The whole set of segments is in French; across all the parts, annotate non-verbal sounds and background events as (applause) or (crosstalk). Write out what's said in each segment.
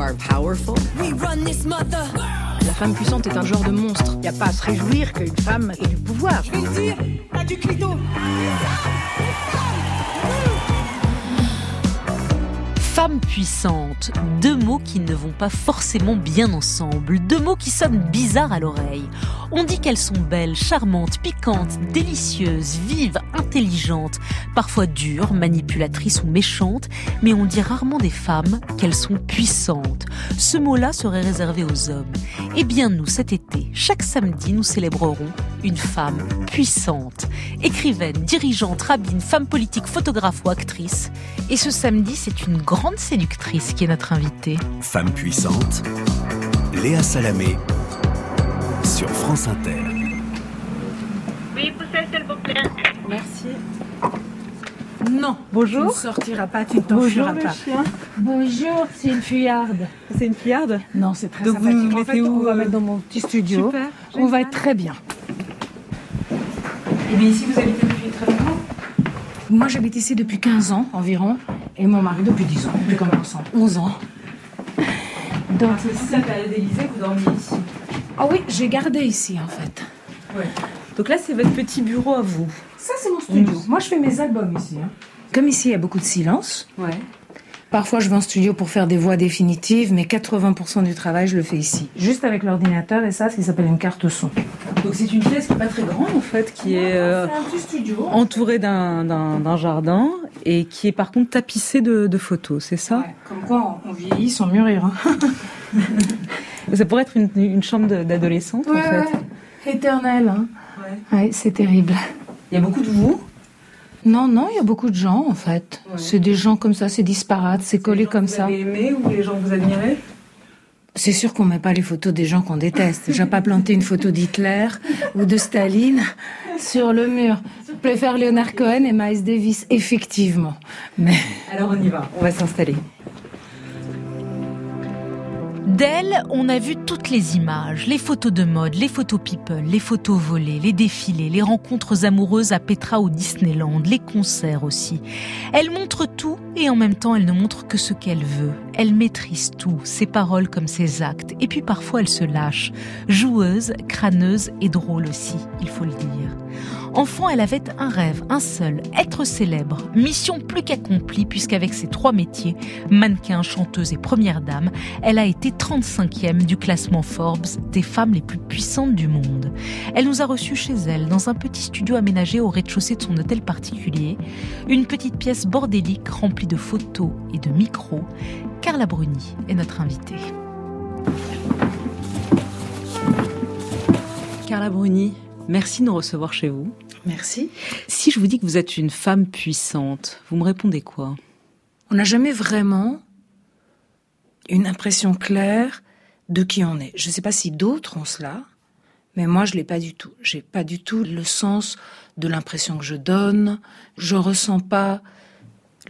are powerful. We run this mother. La femme puissante est un genre de monstre. Il n'y a pas à se réjouir qu'une femme ait du pouvoir. Je vais le dire, t'as du clito. Femme puissante, deux mots qui ne vont pas forcément bien ensemble, deux mots qui sonnent bizarres à l'oreille. On dit qu'elles sont belles, charmantes, piquantes, délicieuses, vives, intelligentes, parfois dures, manipulatrices ou méchantes, mais on dit rarement des femmes qu'elles sont puissantes. Ce mot-là serait réservé aux hommes. Eh bien nous, cet été, chaque samedi, nous célébrerons une femme puissante. Écrivaine, dirigeante, rabbine, femme politique, photographe ou actrice. Et ce samedi, c'est une grande séductrice qui est notre invitée. Femme puissante, Léa Salamé, sur France Inter. Oui, poussez s'il vous plaît. Merci. Non. Bonjour. Tu ne sortiras pas, tu ne t'enfuiras pas. Chien. Bonjour, c'est une fuyarde. C'est une fuyarde? Non, c'est très Donc sympathique. vous nous en mettez fait, où on va euh mettre dans mon petit studio. Super. On va être très bien. Et bien ici, vous habitez Moi, j'habite ici depuis 15 ans environ. Et mon mari depuis 10 ans. Depuis combien ensemble 11 ans. Donc, C'est toute la période d'Élysée que vous dormiez ici. ah oui, j'ai gardé ici en fait. Ouais. Donc là, c'est votre petit bureau à vous. Ça, c'est mon studio. Moi, je fais mes albums ici. hein. Comme ici, il y a beaucoup de silence. Ouais. Parfois, je vais en studio pour faire des voix définitives, mais 80% du travail, je le fais ici. Juste avec l'ordinateur et ça, ce qui s'appelle une carte son. Donc c'est une pièce qui est pas très grande en fait, qui est euh, C'est un petit studio. entourée d'un- jardin et qui est par contre tapissée de, de photos, c'est ça? Ouais, comme quoi, on, on vieillit sans mûrir. hein. (laughs) Ça pourrait être une, une chambre d'adolescente en fait. ouais. Éternel. Hein. Ouais. Ouais, c'est terrible. Il y a beaucoup de vous? Non, non, il y a beaucoup de gens en fait. Ouais. C'est des gens comme ça, c'est disparate, c'est collé comme ça. Vous avez aimé ou les gens que vous admirez? C'est sûr qu'on met pas les photos des gens qu'on déteste. J'ai pas planté une photo d'Hitler ou de Staline sur le mur. Je préfère Leonard Cohen et Miles Davis, effectivement. Mais Alors on y va, on va s'installer. D'elle, on a vu toutes les images, les photos de mode, les photos people, les photos volées, les défilés, les rencontres amoureuses à Petra ou Disneyland, les concerts aussi. Elle montre tout et en même temps elle ne montre que ce qu'elle veut. Elle maîtrise tout, ses paroles comme ses actes. Et puis parfois elle se lâche. Joueuse, crâneuse et drôle aussi, il faut le dire. Enfant, elle avait un rêve, un seul, être célèbre. Mission plus qu'accomplie puisqu'avec ses trois métiers, mannequin, chanteuse et première dame, elle a été 35e du classement Forbes des femmes les plus puissantes du monde. Elle nous a reçus chez elle, dans un petit studio aménagé au rez-de-chaussée de son hôtel particulier, une petite pièce bordélique remplie de photos et de micros. Carla Bruni est notre invitée. Carla Bruni, merci de nous recevoir chez vous. merci. Si je vous dis que vous êtes une femme puissante, vous me répondez quoi? On n'a jamais vraiment une impression claire de qui on est. Je ne sais pas si d'autres ont cela, mais moi je l'ai pas du tout. J'ai pas du tout le sens de l'impression que je donne. Je ressens pas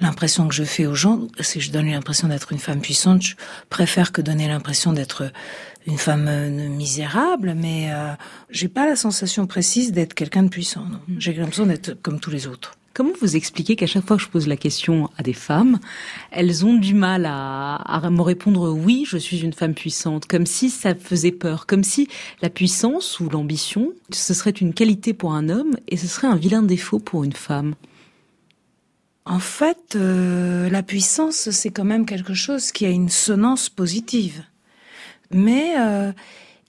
l'impression que je fais aux gens. Si je donne l'impression d'être une femme puissante, je préfère que donner l'impression d'être une femme euh, misérable, mais euh, j'ai pas la sensation précise d'être quelqu'un de puissant. non. J'ai l'impression d'être comme tous les autres. Comment vous expliquez qu'à chaque fois que je pose la question à des femmes, elles ont du mal à, à me répondre oui, je suis une femme puissante, comme si ça faisait peur, comme si la puissance ou l'ambition, ce serait une qualité pour un homme et ce serait un vilain défaut pour une femme? En fait, euh, la puissance, c'est quand même quelque chose qui a une sonnance positive. Mais euh,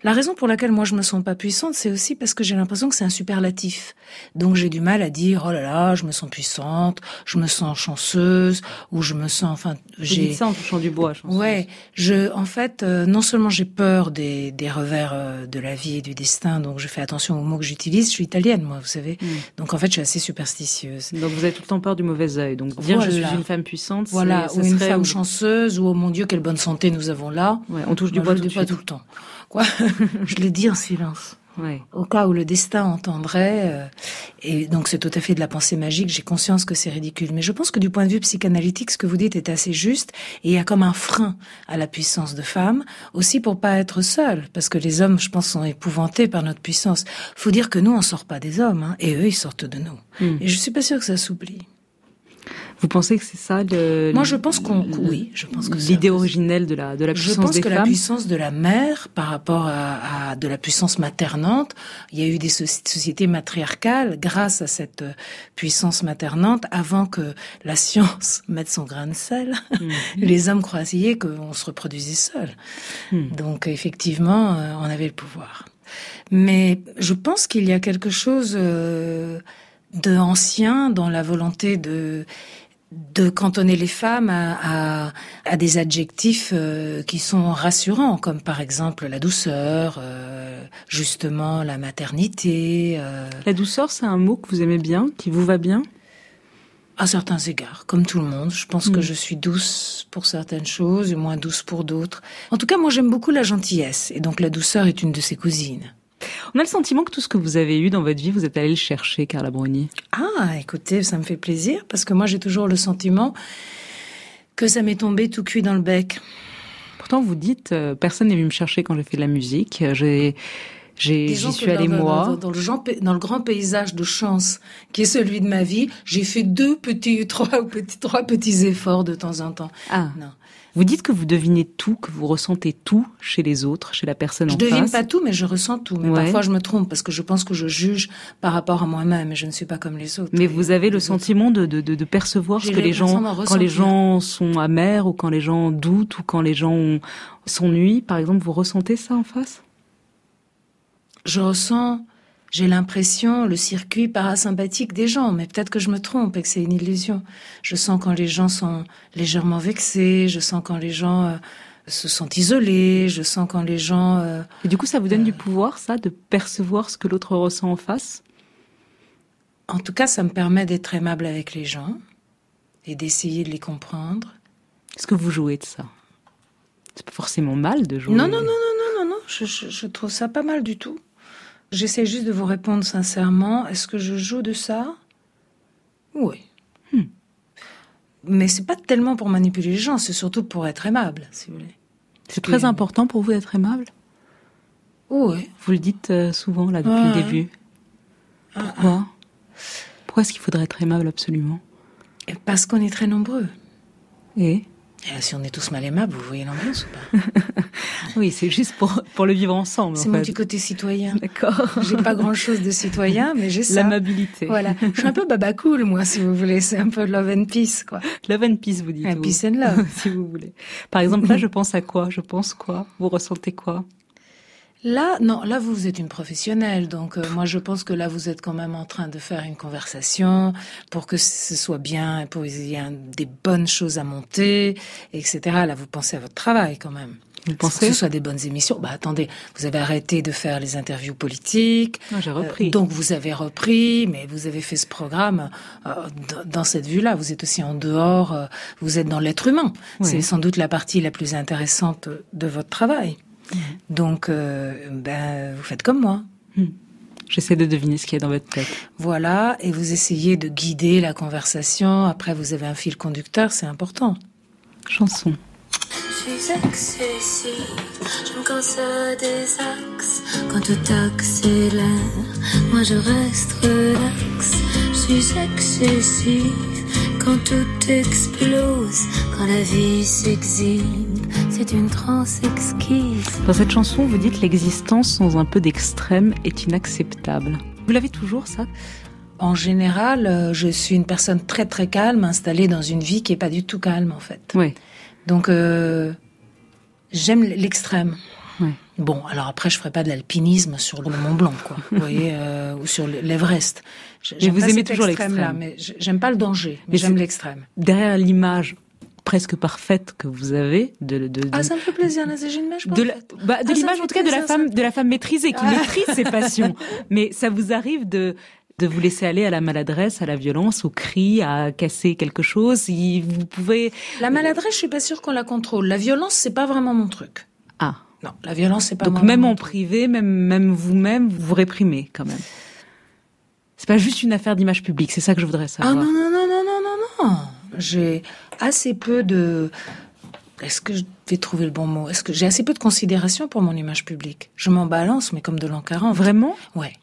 la raison pour laquelle moi je me sens pas puissante, c'est aussi parce que j'ai l'impression que c'est un superlatif. Donc j'ai du mal à dire oh là là, je me sens puissante, je me sens chanceuse ou je me sens enfin Vous j'ai dites ça en touchant du bois, je pense. Ouais, je, en fait, euh, non seulement j'ai peur des, des revers euh, de la vie et du destin, donc je fais attention aux mots que j'utilise. Je suis italienne, moi, vous savez. Mm. Donc en fait, je suis assez superstitieuse. Donc vous avez tout le temps peur du mauvais œil. Donc dire je Voilà. suis une femme puissante, Voilà, ça ou une serait- femme chanceuse, ou oh mon Dieu, quelle bonne santé nous avons là. Ouais, on touche du Moi, bois je dis pas tout le temps. (laughs) Je le dis en silence. Ouais. Au cas où le destin entendrait, euh, et donc c'est tout à fait de la pensée magique, j'ai conscience que c'est ridicule. Mais je pense que du point de vue psychanalytique, ce que vous dites est assez juste, et il y a comme un frein à la puissance de femme, aussi pour pas être seule, parce que les hommes, je pense, sont épouvantés par notre puissance. Faut dire que nous, on sort pas des hommes, hein, et eux, ils sortent de nous. Mm. Et je suis pas sûre que ça s'oublie. Vous pensez que c'est ça le Moi, je pense qu'on oui, je pense que l'idée originelle de la de la puissance Je pense des que femmes. la puissance de la mère par rapport à, à, de la puissance maternante, il y a eu des sociétés matriarcales grâce à cette euh, puissance maternante avant que la science (laughs) mette son grain de sel. Mmh. Les hommes croyaient qu'on se reproduisait seul. Mmh. Donc effectivement, euh, on avait le pouvoir. Mais je pense qu'il y a quelque chose euh, de ancien dans la volonté de de cantonner les femmes à, à, à des adjectifs euh, qui sont rassurants, comme par exemple la douceur, euh, justement la maternité. Euh. La douceur, c'est un mot que vous aimez bien, qui vous va bien? À certains égards, comme tout le monde. Je pense mmh. que je suis douce pour certaines choses et moins douce pour d'autres. En tout cas, moi j'aime beaucoup la gentillesse, et donc la douceur est une de ses cousines. On a le sentiment que tout ce que vous avez eu dans votre vie, vous êtes allé le chercher, Carla Bruni. Ah, écoutez, ça me fait plaisir parce que moi j'ai toujours le sentiment que ça m'est tombé tout cuit dans le bec. Pourtant, vous dites, euh, personne n'est venu me chercher quand j'ai fait de la musique. J'ai j'y suis allée moi. Dans, dans, le genre, dans, le grand paysage de chance qui est celui de ma vie, j'ai fait deux petits, (laughs) trois petits, trois petits efforts de temps en temps. Ah. Non. Vous dites que vous devinez tout, que vous ressentez tout chez les autres, chez la personne je en face. Je devine pas tout, mais je ressens tout. Mais ouais. parfois je me trompe parce que je pense que je juge par rapport à moi-même et je ne suis pas comme les autres. Mais vous avez le sentiment de, de, de, de percevoir ce que les gens, quand les gens sont amers ou quand les gens doutent ou quand les gens s'ennuient, par exemple, vous ressentez ça en face? Je ressens j'ai l'impression, le circuit parasympathique des gens, mais peut-être que je me trompe et que c'est une illusion. Je sens quand les gens sont légèrement vexés, je sens quand les gens euh, se sentent isolés, je sens quand les gens... Euh, et du coup, ça vous donne euh, du pouvoir, ça, de percevoir ce que l'autre ressent en face? En tout cas, ça me permet d'être aimable avec les gens et d'essayer de les comprendre. Est-ce que vous jouez de ça? C'est pas forcément mal de jouer. Non, non, non, non, non, non, non. Je, je, je trouve ça pas mal du tout. J'essaie juste de vous répondre sincèrement. Est-ce que je joue de ça? Oui. Hmm. Mais c'est pas tellement pour manipuler les gens, c'est surtout pour être aimable, si vous voulez. C'est très important pour vous d'être aimable? Oui. Vous le dites euh, souvent, là, depuis le début. Pourquoi? Pourquoi est-ce qu'il faudrait être aimable absolument? Parce qu'on est très nombreux. Et? Et si on est tous mal aimables, vous voyez l'ambiance ou pas (laughs) Oui, c'est juste pour, pour le vivre ensemble. C'est en mon fait. petit côté citoyen. D'accord. (laughs) J'ai pas grand chose de citoyen, mais j'ai ça. L'amabilité. Voilà. Je suis un peu baba cool, moi, si vous voulez. C'est un peu love and peace, quoi. Love and peace, vous dites. Vous. peace and love. (laughs) si vous voulez. Par exemple, là, je pense à quoi? Je pense quoi? Vous ressentez quoi? Là, non, là vous êtes une professionnelle, donc euh, moi je pense que là vous êtes quand même en train de faire une conversation pour que ce soit bien, pour qu'il y ait des bonnes choses à monter, etc. Là vous pensez à votre travail quand même. Vous pensez que ce soit des bonnes émissions Bah attendez, vous avez arrêté de faire les interviews politiques. J'ai repris. Euh, donc vous avez repris, mais vous avez fait ce programme euh, dans cette vue-là. Vous êtes aussi en dehors, euh, vous êtes dans l'être humain. Oui. C'est sans doute la partie la plus intéressante de votre travail. Donc, euh, ben, vous faites comme moi. Mmh. J'essaie de deviner ce qu'il y a dans votre tête. Voilà, et vous essayez de guider la conversation. Après, vous avez un fil conducteur, c'est important. Chanson. Je suis excessive, je me ça des axes. Quand tout accélère, moi je reste relax. Je suis excessive quand tout explose, quand la vie s'exhibe. C'est une transe exquise. Dans cette chanson, vous dites l'existence sans un peu d'extrême est inacceptable. Vous l'avez toujours, ça? En général, euh, je suis une personne très très calme, installée dans une vie qui est pas du tout calme, en fait. Oui. Donc, euh, j'aime l'extrême. Bon, alors après, je ferai pas de l'alpinisme sur le Mont Blanc, quoi. vous voyez, euh, ou sur l'Everest. Mais vous aimez toujours l'extrême. là, mais j'aime pas le danger, mais, mais j'aime l'extrême. Derrière l'image presque parfaite que vous avez de, de, de ah ça me fait plaisir image de la, bah, de ah, l'image en tout cas de la femme de la femme maîtrisée qui ah. (laughs) maîtrise ses passions mais ça vous arrive de de vous laisser aller à la maladresse, à la violence, au cri, à casser quelque chose? Si vous pouvez. La maladresse, je suis pas sûre qu'on la contrôle. La violence, c'est pas vraiment mon truc. Ah. Non, la violence, c'est pas. Donc même en privé, même même vous-même, vous vous réprimez quand même. C'est pas juste une affaire d'image publique. C'est ça que je voudrais savoir. Ah non non non non non non non. J'ai assez peu de. Est-ce que je vais trouver le bon mot? Est-ce que j'ai assez peu de considération pour mon image publique? Je m'en balance, mais comme de l'an 40. Vraiment? Ouais.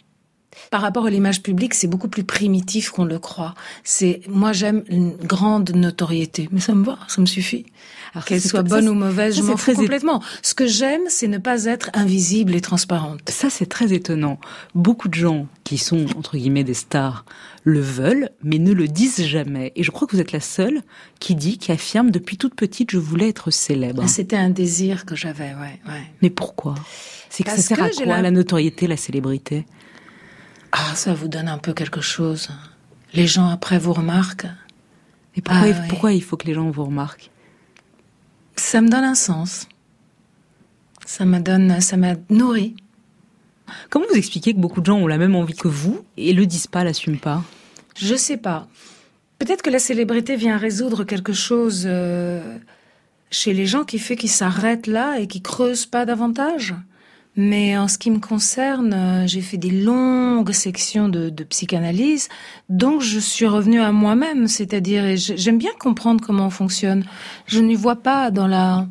Par rapport à l'image publique, c'est beaucoup plus primitif qu'on le croit. C'est, moi, j'aime une grande notoriété, mais ça me va, ça me suffit. Qu'elle soit bonne ou mauvaise, je m'en fous complètement. Ce que j'aime, c'est ne pas être invisible et transparente. Ça, c'est très étonnant. Beaucoup de gens qui sont, entre guillemets, des stars, le veulent, mais ne le disent jamais. Et je crois que vous êtes la seule qui dit, qui affirme, depuis toute petite, je voulais être célèbre. Ah, c'était un désir que j'avais, ouais, ouais. Mais pourquoi? C'est que ça sert à quoi, la notoriété, la célébrité? Ah, ça vous donne un peu quelque chose. Les gens après vous remarquent. Et pourquoi, ah, pourquoi il faut que les gens vous remarquent? Ça me donne un sens. Ça me donne, ça m'a nourri. Comment vous expliquez que beaucoup de gens ont la même envie que vous et le disent pas, l'assument pas? Je sais pas. Peut-être que la célébrité vient résoudre quelque chose euh, chez les gens qui fait qu'ils s'arrêtent là et qui creusent pas davantage? Mais en ce qui me concerne, euh, j'ai fait des longues sections de, de, psychanalyse, donc je suis revenue à moi-même, c'est-à-dire j'aime bien comprendre comment on fonctionne. Je n'y vois pas dans la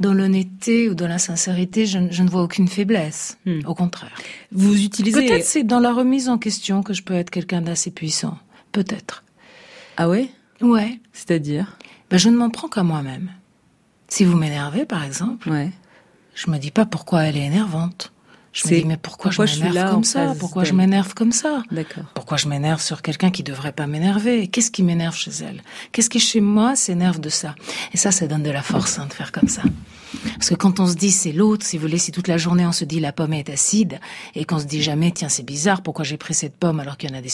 dans l'honnêteté ou dans la sincérité, je, je, ne vois aucune faiblesse. Hmm. Au contraire. Vous utilisez peut-être c'est dans la remise en question que je peux être quelqu'un d'assez puissant. Peut-être. Ah ouais? Ouais. C'est-à-dire? Ben, je ne m'en prends qu'à moi-même. Si vous m'énervez, par exemple. Ouais je me dis pas pourquoi elle est énervante. Je me dis mais pourquoi, je m'énerve comme ça? Pourquoi je m'énerve comme ça? Pourquoi je m'énerve sur quelqu'un qui devrait pas m'énerver? Qu'est-ce qui m'énerve chez elle? Qu'est-ce qui chez moi s'énerve de ça? Et ça, ça donne de la force hein, de faire comme ça. Parce que quand on se dit c'est l'autre, si vous voulez, si toute la journée on se dit la pomme est acide et qu'on se dit jamais tiens c'est bizarre pourquoi j'ai pris cette pomme alors qu'il y en a des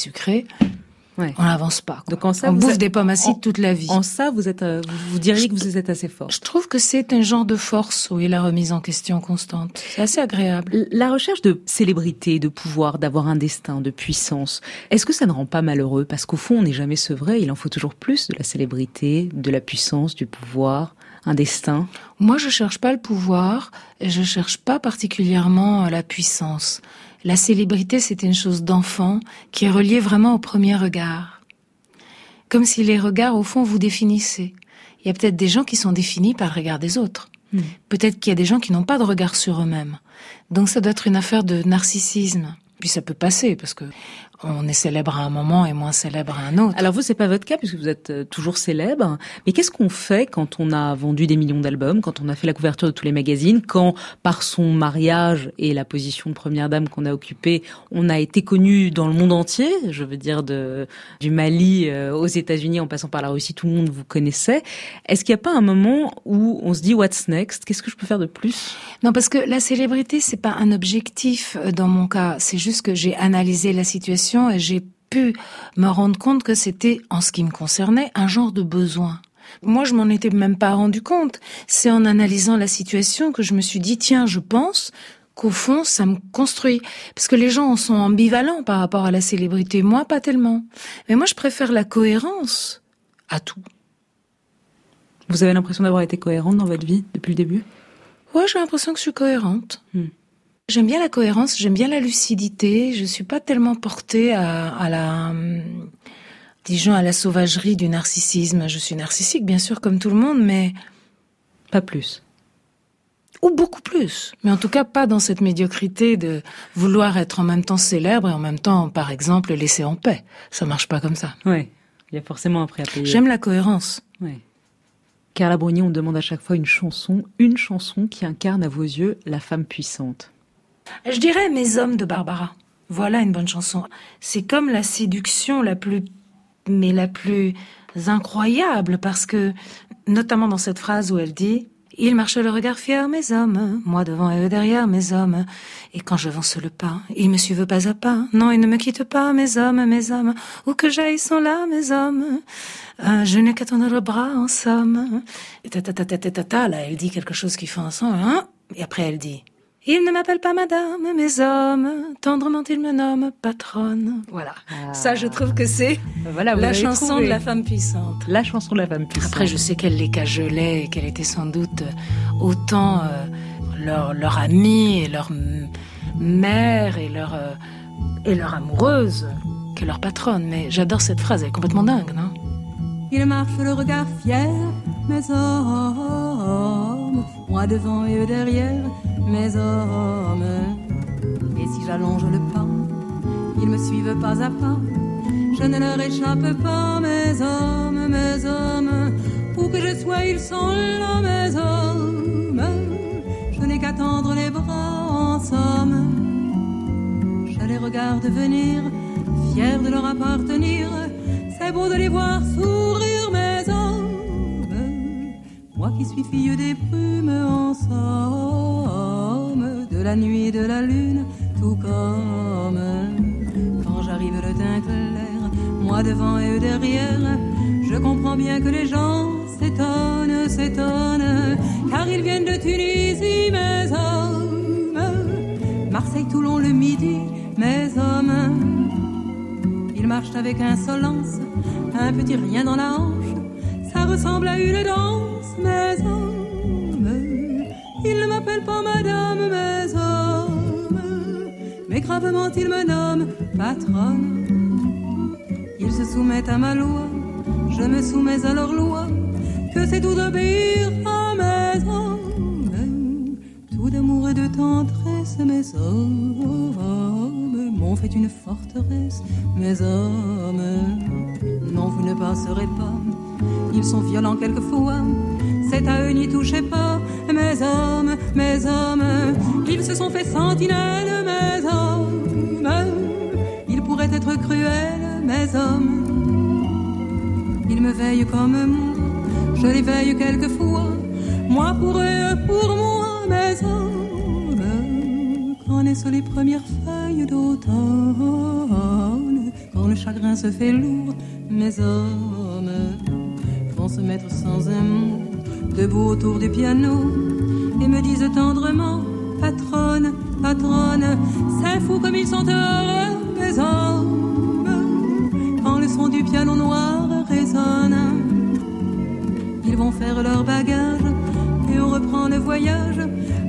on n'avance pas. Donc en ça, on bouffe des pommes acides toute la vie. En ça, vous êtes, euh, vous diriez que vous êtes assez fort. Je trouve que c'est un genre de force, oui, la remise en question constante. C'est assez agréable. La recherche de célébrité, de pouvoir, d'avoir un destin, de puissance, est-ce que ça ne rend pas malheureux? Parce qu'au fond, on n'est jamais sevré. Il en faut toujours plus de la célébrité, de la puissance, du pouvoir un destin Moi, je cherche pas le pouvoir et je cherche pas particulièrement la puissance la célébrité, c'était une chose d'enfant qui est reliée vraiment au premier regard. Comme si les regards, au fond, vous définissaient. Il y a peut-être des gens qui sont définis par le regard des autres. Hmm. Peut-être qu'il y a des gens qui n'ont pas de regard sur eux-mêmes. Donc ça doit être une affaire de narcissisme. Puis ça peut passer parce que on est célèbre à un moment et moins célèbre à un autre. Alors vous, c'est pas votre cas puisque vous êtes euh, toujours célèbre. Mais qu'est-ce qu'on fait quand on a vendu des millions d'albums, quand on a fait la couverture de tous les magazines, quand par son mariage et la position de première dame qu'on a occupée, on a été connu dans le monde entier. Je veux dire de du Mali euh, aux États-Unis en passant par la Russie, tout le monde vous connaissait. Est-ce qu'il n'y a pas un moment où on se dit what's next? Qu'est-ce que je peux faire de plus? Non, parce que la célébrité c'est pas un objectif euh, dans mon cas. C'est juste que j'ai analysé la situation et j'ai pu me rendre compte que c'était, en ce qui me concernait, un genre de besoin. Moi, je m'en étais même pas rendu compte. C'est en analysant la situation que je me suis dit, tiens, je pense qu'au fond, ça me construit. Parce que les gens sont ambivalents par rapport à la célébrité. Moi, pas tellement. Mais moi, je préfère la cohérence à tout. Vous avez l'impression d'avoir été cohérente dans votre vie depuis le début? Ouais, j'ai l'impression que je suis cohérente. Hmm. J'aime bien la cohérence, j'aime bien la lucidité. Je suis pas tellement portée à, à la, disons, à la sauvagerie du narcissisme. Je suis narcissique, bien sûr, comme tout le monde, mais pas plus. Ou beaucoup plus. Mais en tout cas, pas dans cette médiocrité de vouloir être en même temps célèbre et en même temps, par exemple, laisser en paix. Ça marche pas comme ça. Oui. Il y a forcément un prix à payer. J'aime la cohérence. Oui. Carla Bruni, on demande à chaque fois une chanson, une chanson qui incarne à vos yeux la femme puissante. Je dirais Mes hommes de Barbara. Voilà une bonne chanson. C'est comme la séduction la plus, mais la plus incroyable parce que, notamment dans cette phrase où elle dit, ils marchent le regard fier, mes hommes, moi devant et eux derrière, mes hommes. Et quand je avance le pas, ils me suivent pas à pas. Non, ils ne me quittent pas, mes hommes, mes hommes. Où que j'aille, sont là, mes hommes. Euh, je n'ai qu'à tendre le bras, en somme. Et ta ta ta ta ta ta, là, elle dit quelque chose qui fait un son, hein. Et après, elle dit, il ne m'appelle pas madame, mes hommes, tendrement il me nomme patronne. Voilà. Ah. Ça, je trouve que c'est voilà, la chanson de la femme puissante. La chanson de la femme puissante. Après, je sais qu'elle les cajolait et qu'elle était sans doute autant euh, leur, leur amie et leur mère et leur, euh, et leur amoureuse que leur patronne. Mais j'adore cette phrase, elle est complètement dingue, non? Il marche le regard fier, mes moi devant et eux derrière mes hommes. Et si j'allonge le pas, Ils me suivent pas à pas, je ne leur échappe pas, mes hommes, mes hommes. Où que je sois, ils sont là, mes hommes. Je n'ai qu'à tendre les bras en somme. Je les regarde venir, fier de leur appartenir. C'est beau de les voir sourire. Moi qui suis fille des brumes en somme, de la nuit et de la lune, tout comme quand j'arrive le teint clair, moi devant et eux derrière. Je comprends bien que les gens s'étonnent, s'étonnent, car ils viennent de Tunisie, mes hommes. Marseille, Toulon, le midi, mes hommes. Ils marchent avec insolence, un petit rien dans la hanche. Ressemble à une danse, mes hommes. Ils ne m'appellent pas madame, mes hommes. Mais gravement, ils me nomment patronne. Ils se soumettent à ma loi, je me soumets à leur loi que c'est tout d'obéir à mes hommes. D'amour et de tendresse, mes hommes m'ont fait une forteresse, mes hommes. Non, vous ne passerez pas, ils sont violents quelquefois. C'est à eux n'y touchez pas, mes hommes, mes hommes. Ils se sont fait sentinelles, mes hommes. Ils pourraient être cruels, mes hommes. Ils me veillent comme moi je les veille quelquefois, moi pour eux, pour moi, mes hommes. Quand naissent les premières feuilles d'automne, quand le chagrin se fait lourd, mes hommes vont se mettre sans un mot, debout autour du piano, et me disent tendrement, patronne, patronne, c'est fou comme ils sont heureux, mes hommes, quand le son du piano noir résonne ils vont faire leur bagage reprend le voyage.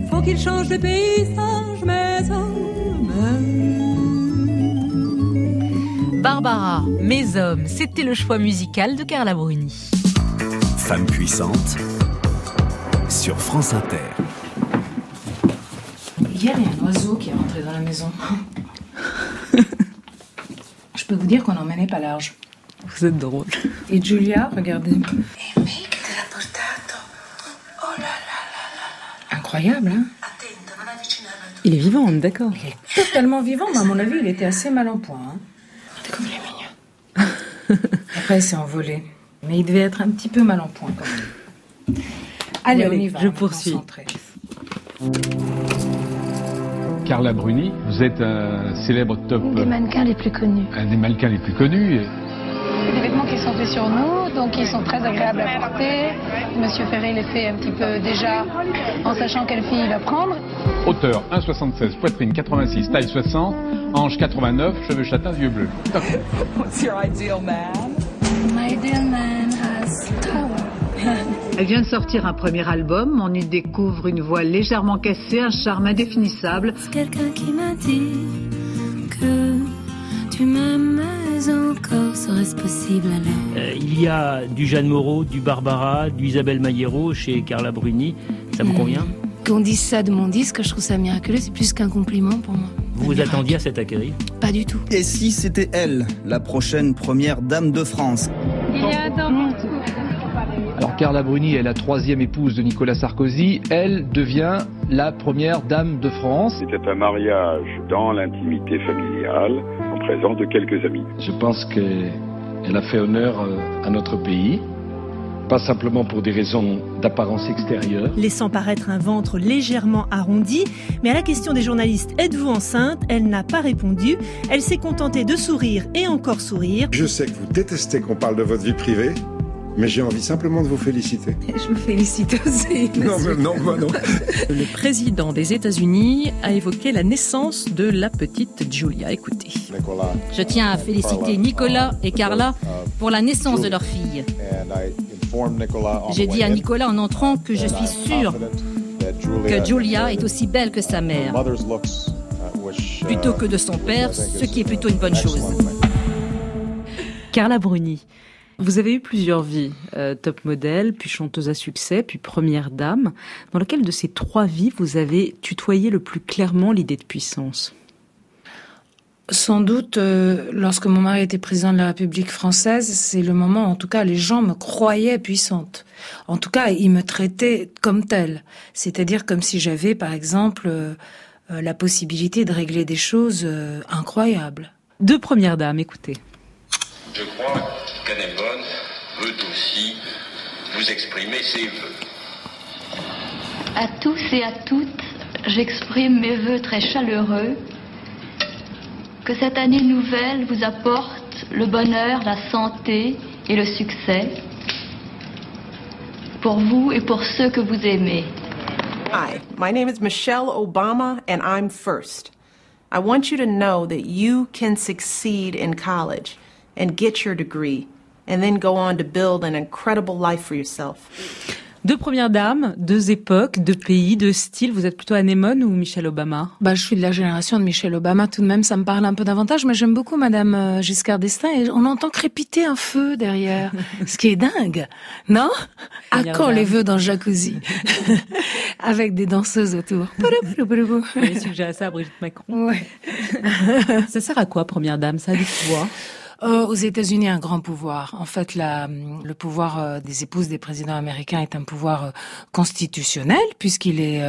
Faut qu'ils changent de paysage, mes hommes. Barbara, Mes hommes, c'était le choix musical de Carla Bruni. Femme puissante sur France Inter. Hier, il y a un oiseau qui est rentré dans la maison. (laughs) Je peux vous dire qu'on n'en menait pas large. Vous êtes drôle. Et Julia, regardez. Incroyable, hein Il est vivant, on est d'accord. Il est totalement vivant, mais à mon avis, il était assez mal en point. Hein. Comme il est mignon. (laughs) Après, il s'est envolé. Mais il devait être un petit peu mal en point, quand même. Allez, on y va. Je poursuis. Carla Bruni, vous êtes un célèbre top, Des mannequins les plus connus. un des mannequins les plus connus. Vêtements qui sont faits sur nous, donc ils sont très agréables à porter. Monsieur Ferré les fait un petit peu déjà en sachant quelle fille il va prendre. Hauteur 1,76, poitrine 86, taille 60, hanche 89, cheveux châtains, yeux bleus. Top. What's your ideal man? My dear man has power. Elle vient de sortir un premier album, on y découvre une voix légèrement cassée, un charme indéfinissable. C'est quelqu'un qui m'a dit que tu m'aimes encore. Serait-ce possible alors Euh, il y a du Jeanne Moreau, du Barbara, du Isabelle Maillero chez Carla Bruni. Ça vous Hmm. convient? Qu'on dise ça de mon disque, je trouve ça miraculeux. C'est plus qu'un compliment pour moi. Vous vous attendiez à cet accueil Pas du tout. Et si c'était elle, la prochaine première dame de France? Il y a un. Alors Carla Bruni est la troisième épouse de Nicolas Sarkozy. Elle devient la première dame de France. C'était un mariage dans l'intimité familiale, présence de quelques amis. Je pense qu'elle a fait honneur euh, à notre pays, pas simplement pour des raisons d'apparence extérieure. laissant paraître un ventre légèrement arrondi. Mais à la question des journalistes Êtes-vous enceinte? Elle n'a pas répondu. Elle s'est contentée de sourire et encore sourire. Je sais que vous détestez qu'on parle de votre vie privée, mais j'ai envie simplement de vous féliciter. Je vous félicite aussi. (laughs) Non, mais non, non. (laughs) Le président des États-Unis a évoqué la naissance de la petite Julia. Écoutez. Je tiens à féliciter Nicolas et Carla pour la naissance de leur fille. J'ai dit à Nicolas en entrant que je suis sûr que Julia est aussi belle que sa mère, plutôt que de son père, ce qui est plutôt une bonne chose. Carla Bruni, vous avez eu plusieurs vies, euh, top modèle, puis chanteuse à succès, puis première dame. Dans laquelle de ces trois vies vous avez tutoyé le plus clairement l'idée de puissance? Sans doute, euh, lorsque mon mari était président de la République française, c'est le moment, en tout cas, les gens me croyaient puissante. En tout cas, ils me traitaient comme telle. C'est-à-dire comme si j'avais, par exemple, euh, la possibilité de régler des choses incroyables. Deux premières dames, écoutez. Je crois qu'Anemone veut aussi vous exprimer ses vœux. À tous et à toutes, j'exprime mes vœux très chaleureux que cette année nouvelle vous apporte le bonheur, la santé et le succès pour vous et pour ceux que vous aimez. Hi, my name is Michelle Obama and I'm first. I want you to know that you can succeed in college and get your degree and then go on to build an incredible life for yourself. Deux premières dames, deux époques, deux pays, deux styles. Vous êtes plutôt Anémone ou Michelle Obama? Bah, je suis de la génération de Michelle Obama. Tout de même, ça me parle un peu davantage. Mais j'aime beaucoup Madame euh, Giscard d'Estaing et on entend crépiter un feu derrière, (laughs) ce qui est dingue, non? À quand les vœux dans le jacuzzi? (laughs) Avec des danseuses autour (laughs) Vous suggéré ça à Brigitte Macron. Ouais. ça sert à quoi, première dame? Ça a du pouvoir euh, aux États-Unis, un grand pouvoir. En fait, la, le pouvoir euh, des épouses des présidents américains est un pouvoir euh, constitutionnel puisqu'il est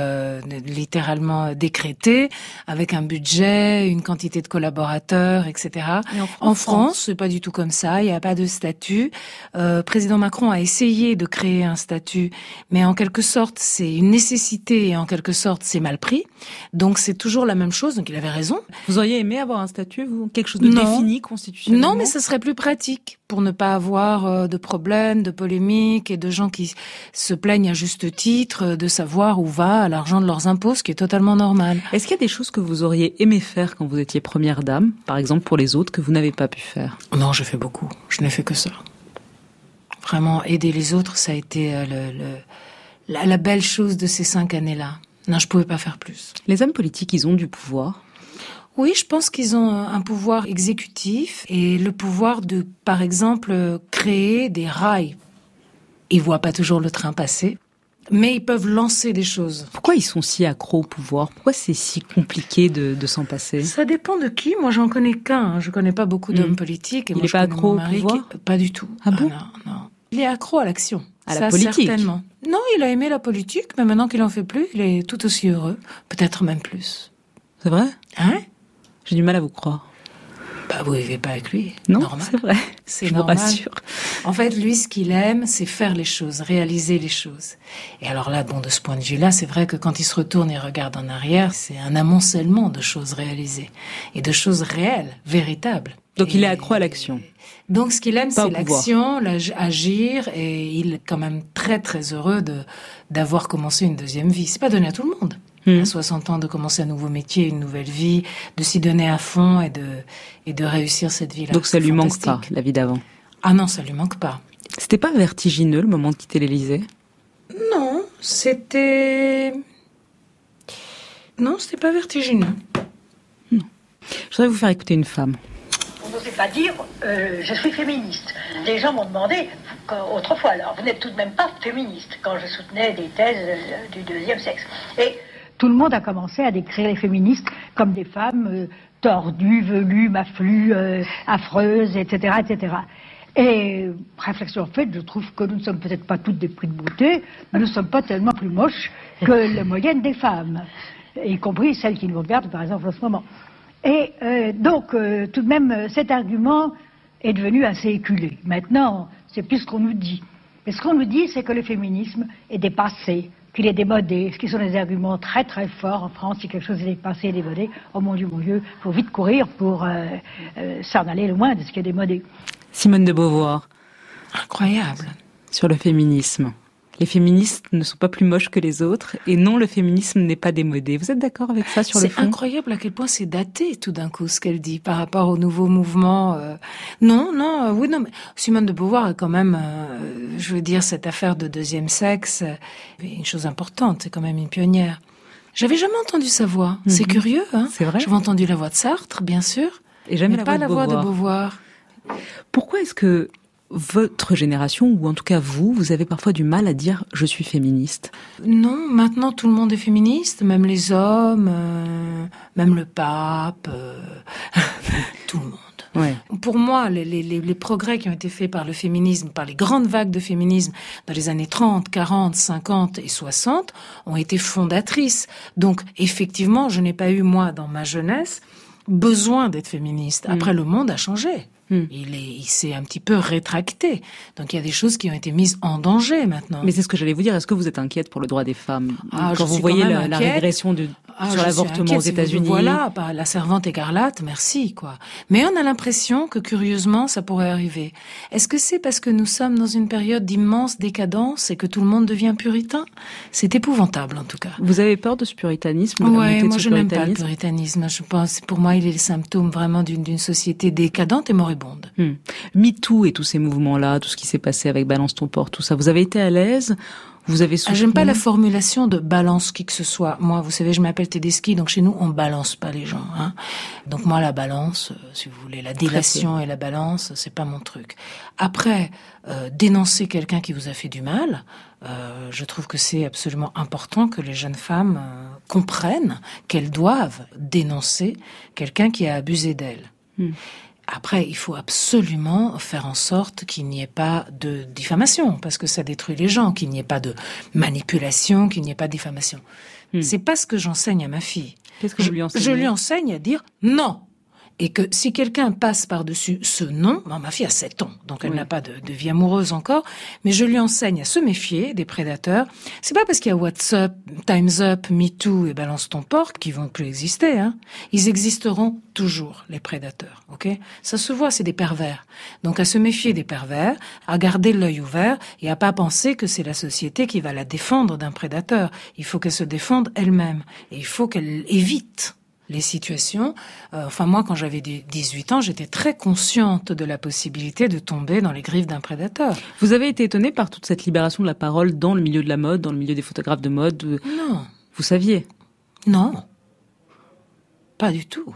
littéralement décrété avec un budget, une quantité de collaborateurs, etc. en France, c'est pas du tout comme ça. Il n'y a pas de statut. président Macron a essayé de créer un statut, mais en quelque sorte, c'est une nécessité et en quelque sorte, c'est mal pris. Donc, c'est toujours la même chose. Donc, il avait raison. Vous auriez aimé avoir un statut, vous, quelque chose de défini constitutionnel? Non, mais ce serait plus pratique pour ne pas avoir euh, de problèmes, de polémiques et de gens qui se plaignent à juste titre euh, de savoir où va l'argent de leurs impôts, ce qui est totalement normal. Est-ce qu'il y a des choses que vous auriez aimé faire quand vous étiez première dame, par exemple pour les autres, que vous n'avez pas pu faire? Non, je fais beaucoup. Je n'ai fait que ça. Vraiment, aider les autres, ça a été euh, le, la, la belle chose de ces cinq années-là. Non, je pouvais pas faire plus. Les hommes politiques, ils ont du pouvoir oui, je pense qu'ils ont un pouvoir exécutif et le pouvoir de, par exemple, créer des rails. Ils voient pas toujours le train passer, mais ils peuvent lancer des choses. Pourquoi ils sont si accros au pouvoir? Pourquoi c'est si compliqué de, de s'en passer? Ça dépend de qui. Moi, j'en connais qu'un. Je connais pas beaucoup d'hommes hmm. politiques. Et Il n'est pas accro au pouvoir? Pas du tout. Ah bon? Non, non. Il est accro à l'action. À la politique Certainement. Non, il a aimé la politique, mais maintenant qu'il en fait plus, il est tout aussi heureux. Peut-être même plus. C'est vrai? Hein? J'ai du mal à vous croire. Bah, vous vivez pas avec lui. Non, c'est vrai. C'est normal. En fait, lui, ce qu'il aime, c'est faire les choses, réaliser les choses. Et alors là, bon, de ce point de vue-là, c'est vrai que quand il se retourne et regarde en arrière, c'est un amoncellement de choses réalisées et de choses réelles, véritables. Donc il est accro à l'action. Donc ce qu'il aime, c'est l'action, agir, et il est quand même très très heureux de d'avoir commencé une deuxième vie. C'est pas donné à tout le monde. Hmm. À 60 ans, de commencer un nouveau métier, une nouvelle vie, de s'y donner à fond et de, et de réussir cette vie-là. Donc ça lui manque pas, la vie d'avant? Ah non, ça lui manque pas. C'était pas vertigineux le moment de quitter l'Élysée? Non, c'était. Non, c'était pas vertigineux. Non. Je voudrais vous faire écouter une femme. On n'osait pas dire euh, je suis féministe. Des gens m'ont demandé autrefois, alors vous n'êtes tout de même pas féministe quand je soutenais des thèses du deuxième sexe. Et tout le monde a commencé à décrire les féministes comme des femmes euh, tordues, velues, maflues, euh, affreuses, etc., etc. Et réflexion faite, je trouve que nous ne sommes peut-être pas toutes des prix de beauté, mais nous ne sommes pas tellement plus moches que la (laughs) moyenne des femmes, y compris celles qui nous regardent, par exemple, en ce moment. Et euh, donc, tout de même, cet argument est devenu assez éculé. Maintenant, c'est plus ce qu'on nous dit. Mais ce qu'on nous dit, c'est que le féminisme est dépassé, qu'il est démodé, ce qui sont des arguments très très forts en France, si quelque chose est dépassé, démodé, oh mon Dieu, mon Dieu, il faut vite courir pour euh, euh, s'en aller loin de ce qui est démodé. Simone de Beauvoir. Incroyable. Sur le féminisme les féministes ne sont pas plus moches que les autres et non, le féminisme n'est pas démodé. Vous êtes d'accord avec ça sur le fond? C'est incroyable à quel point c'est daté tout d'un coup ce qu'elle dit par rapport au nouveau mouvement. Euh. Non, non, euh, oui, non. Mais Simone de Beauvoir est quand même, euh, je veux dire, cette affaire de deuxième sexe, une chose importante. C'est quand même une pionnière. J'avais jamais entendu sa voix. C'est mhm. curieux, hein? C'est vrai? J'avais entendu la voix de Sartre, bien sûr, et jamais mais la pas voix la voix de Beauvoir. Pourquoi est-ce que votre génération, ou en tout cas vous, vous avez parfois du mal à dire je suis féministe Non, maintenant tout le monde est féministe, même les hommes, euh, même le pape, euh, (laughs) tout le monde. Ouais. Pour moi, les, les, les, progrès qui ont été faits par le féminisme, par les grandes vagues de féminisme dans les années 30, 40, 50 et 60 ont été fondatrices. Donc, effectivement, je n'ai pas eu, moi, dans ma jeunesse, besoin d'être féministe. Après, le monde a changé. Hmm. Il, est, il s'est un petit peu rétracté. Donc il y a des choses qui ont été mises en danger maintenant. Mais c'est ce que j'allais vous dire. Est-ce que vous êtes inquiète pour le droit des femmes ah, quand vous voyez la, la, régression de, ah, sur l'avortement aux États-Unis Voilà, la servante écarlate, merci quoi. Mais on a l'impression que curieusement ça pourrait arriver. Est-ce que c'est parce que nous sommes dans une période d'immense décadence et que tout le monde devient puritain? C'est épouvantable en tout cas. Vous avez peur de ce puritanisme Oui, moi je n'aime pas le puritanisme? Je pense, pour moi, il est le symptôme vraiment d'une société décadente et moribonde moribonde. Hmm. MeToo et tous ces mouvements-là, tout ce qui s'est passé avec Balance ton port, tout ça, vous avez été à l'aise? Vous avez ah, J'aime pas la formulation de balance qui que ce soit. Moi, vous savez, je m'appelle Tedeschi, donc chez nous, on balance pas les gens. Hein. Donc moi, la balance, euh, si vous voulez, la délation et la balance, c'est pas mon truc. Après, euh, dénoncer quelqu'un qui vous a fait du mal, euh, je trouve que c'est absolument important que les jeunes femmes euh, comprennent qu'elles doivent dénoncer quelqu'un qui a abusé d'elles. Hmm. Après, il faut absolument faire en sorte qu'il n'y ait pas de diffamation, parce que ça détruit les gens, qu'il n'y ait pas de manipulation, qu'il n'y ait pas de diffamation. Hmm. C'est pas ce que j'enseigne à ma fille. Qu'est-ce que je, lui enseigne Je lui enseigne à dire non et que si quelqu'un passe par-dessus ce nom, ma fille a 7 ans, donc elle n'a pas de, vie amoureuse encore, mais je lui enseigne à se méfier des prédateurs. C'est pas parce qu'il y a WhatsApp, Time's Up, MeToo et Balance ton porc qui vont plus exister. Hein. Ils existeront toujours, les prédateurs. ok? Ça se voit, c'est des pervers. Donc à se méfier des pervers, à garder l'œil ouvert et à pas penser que c'est la société qui va la défendre d'un prédateur. Il faut qu'elle se défende elle-même et il faut qu'elle évite les situations. Euh, enfin, moi, quand j'avais 18 ans, j'étais très consciente de la possibilité de tomber dans les griffes d'un prédateur. Vous avez été étonnée par toute cette libération de la parole dans le milieu de la mode, dans le milieu des photographes de mode Non. Vous saviez? Non. Pas du tout.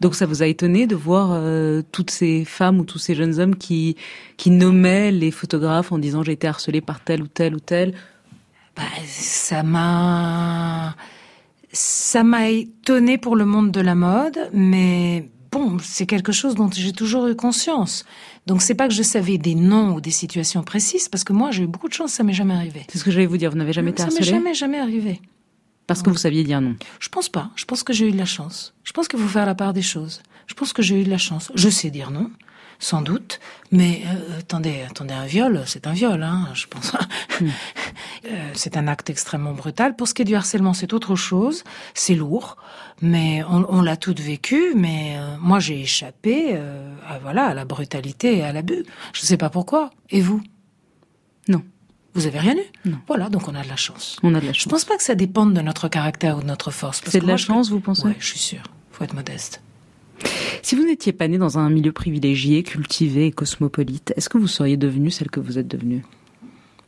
Donc ça vous a étonné de voir euh, toutes ces femmes ou tous ces jeunes hommes qui qui nommaient les photographes en disant j'ai été harcelé par tel ou tel ou tel? Bah, ça m'a ça m'a étonné pour le monde de la mode, mais bon, c'est quelque chose dont j'ai toujours eu conscience. Donc c'est pas que je savais des noms ou des situations précises, parce que moi j'ai eu beaucoup de chance, ça m'est jamais arrivé. C'est ce que j'allais vous dire, vous n'avez jamais été harcelé Ça m'est jamais, jamais arrivé. Parce que vous saviez dire non? Je pense pas. Je pense que j'ai eu de la chance. Je pense qu'il faut faire la part des choses. Je pense que j'ai eu de la chance. Je sais dire non sans doute. Mais euh, attendez, attendez, un viol, c'est un viol, hein, je pense. Hmm. (laughs) Euh, c'est un acte extrêmement brutal. Pour ce qui est du harcèlement, c'est autre chose. C'est lourd, mais on, l'a tout vécu. Mais euh, moi, j'ai échappé à voilà à la brutalité et à l'abus. Je ne sais pas pourquoi. Et vous? Non. Vous avez rien eu? Non. Voilà, donc on a de la chance. On a de la chance. Je pense pas que ça dépende de notre caractère ou de notre force. C'est de la chance, vous pensez? Oui, je suis sûre. Faut être modeste. Si vous n'étiez pas né dans un milieu privilégié, cultivé et cosmopolite, est-ce que vous seriez devenue celle que vous êtes devenue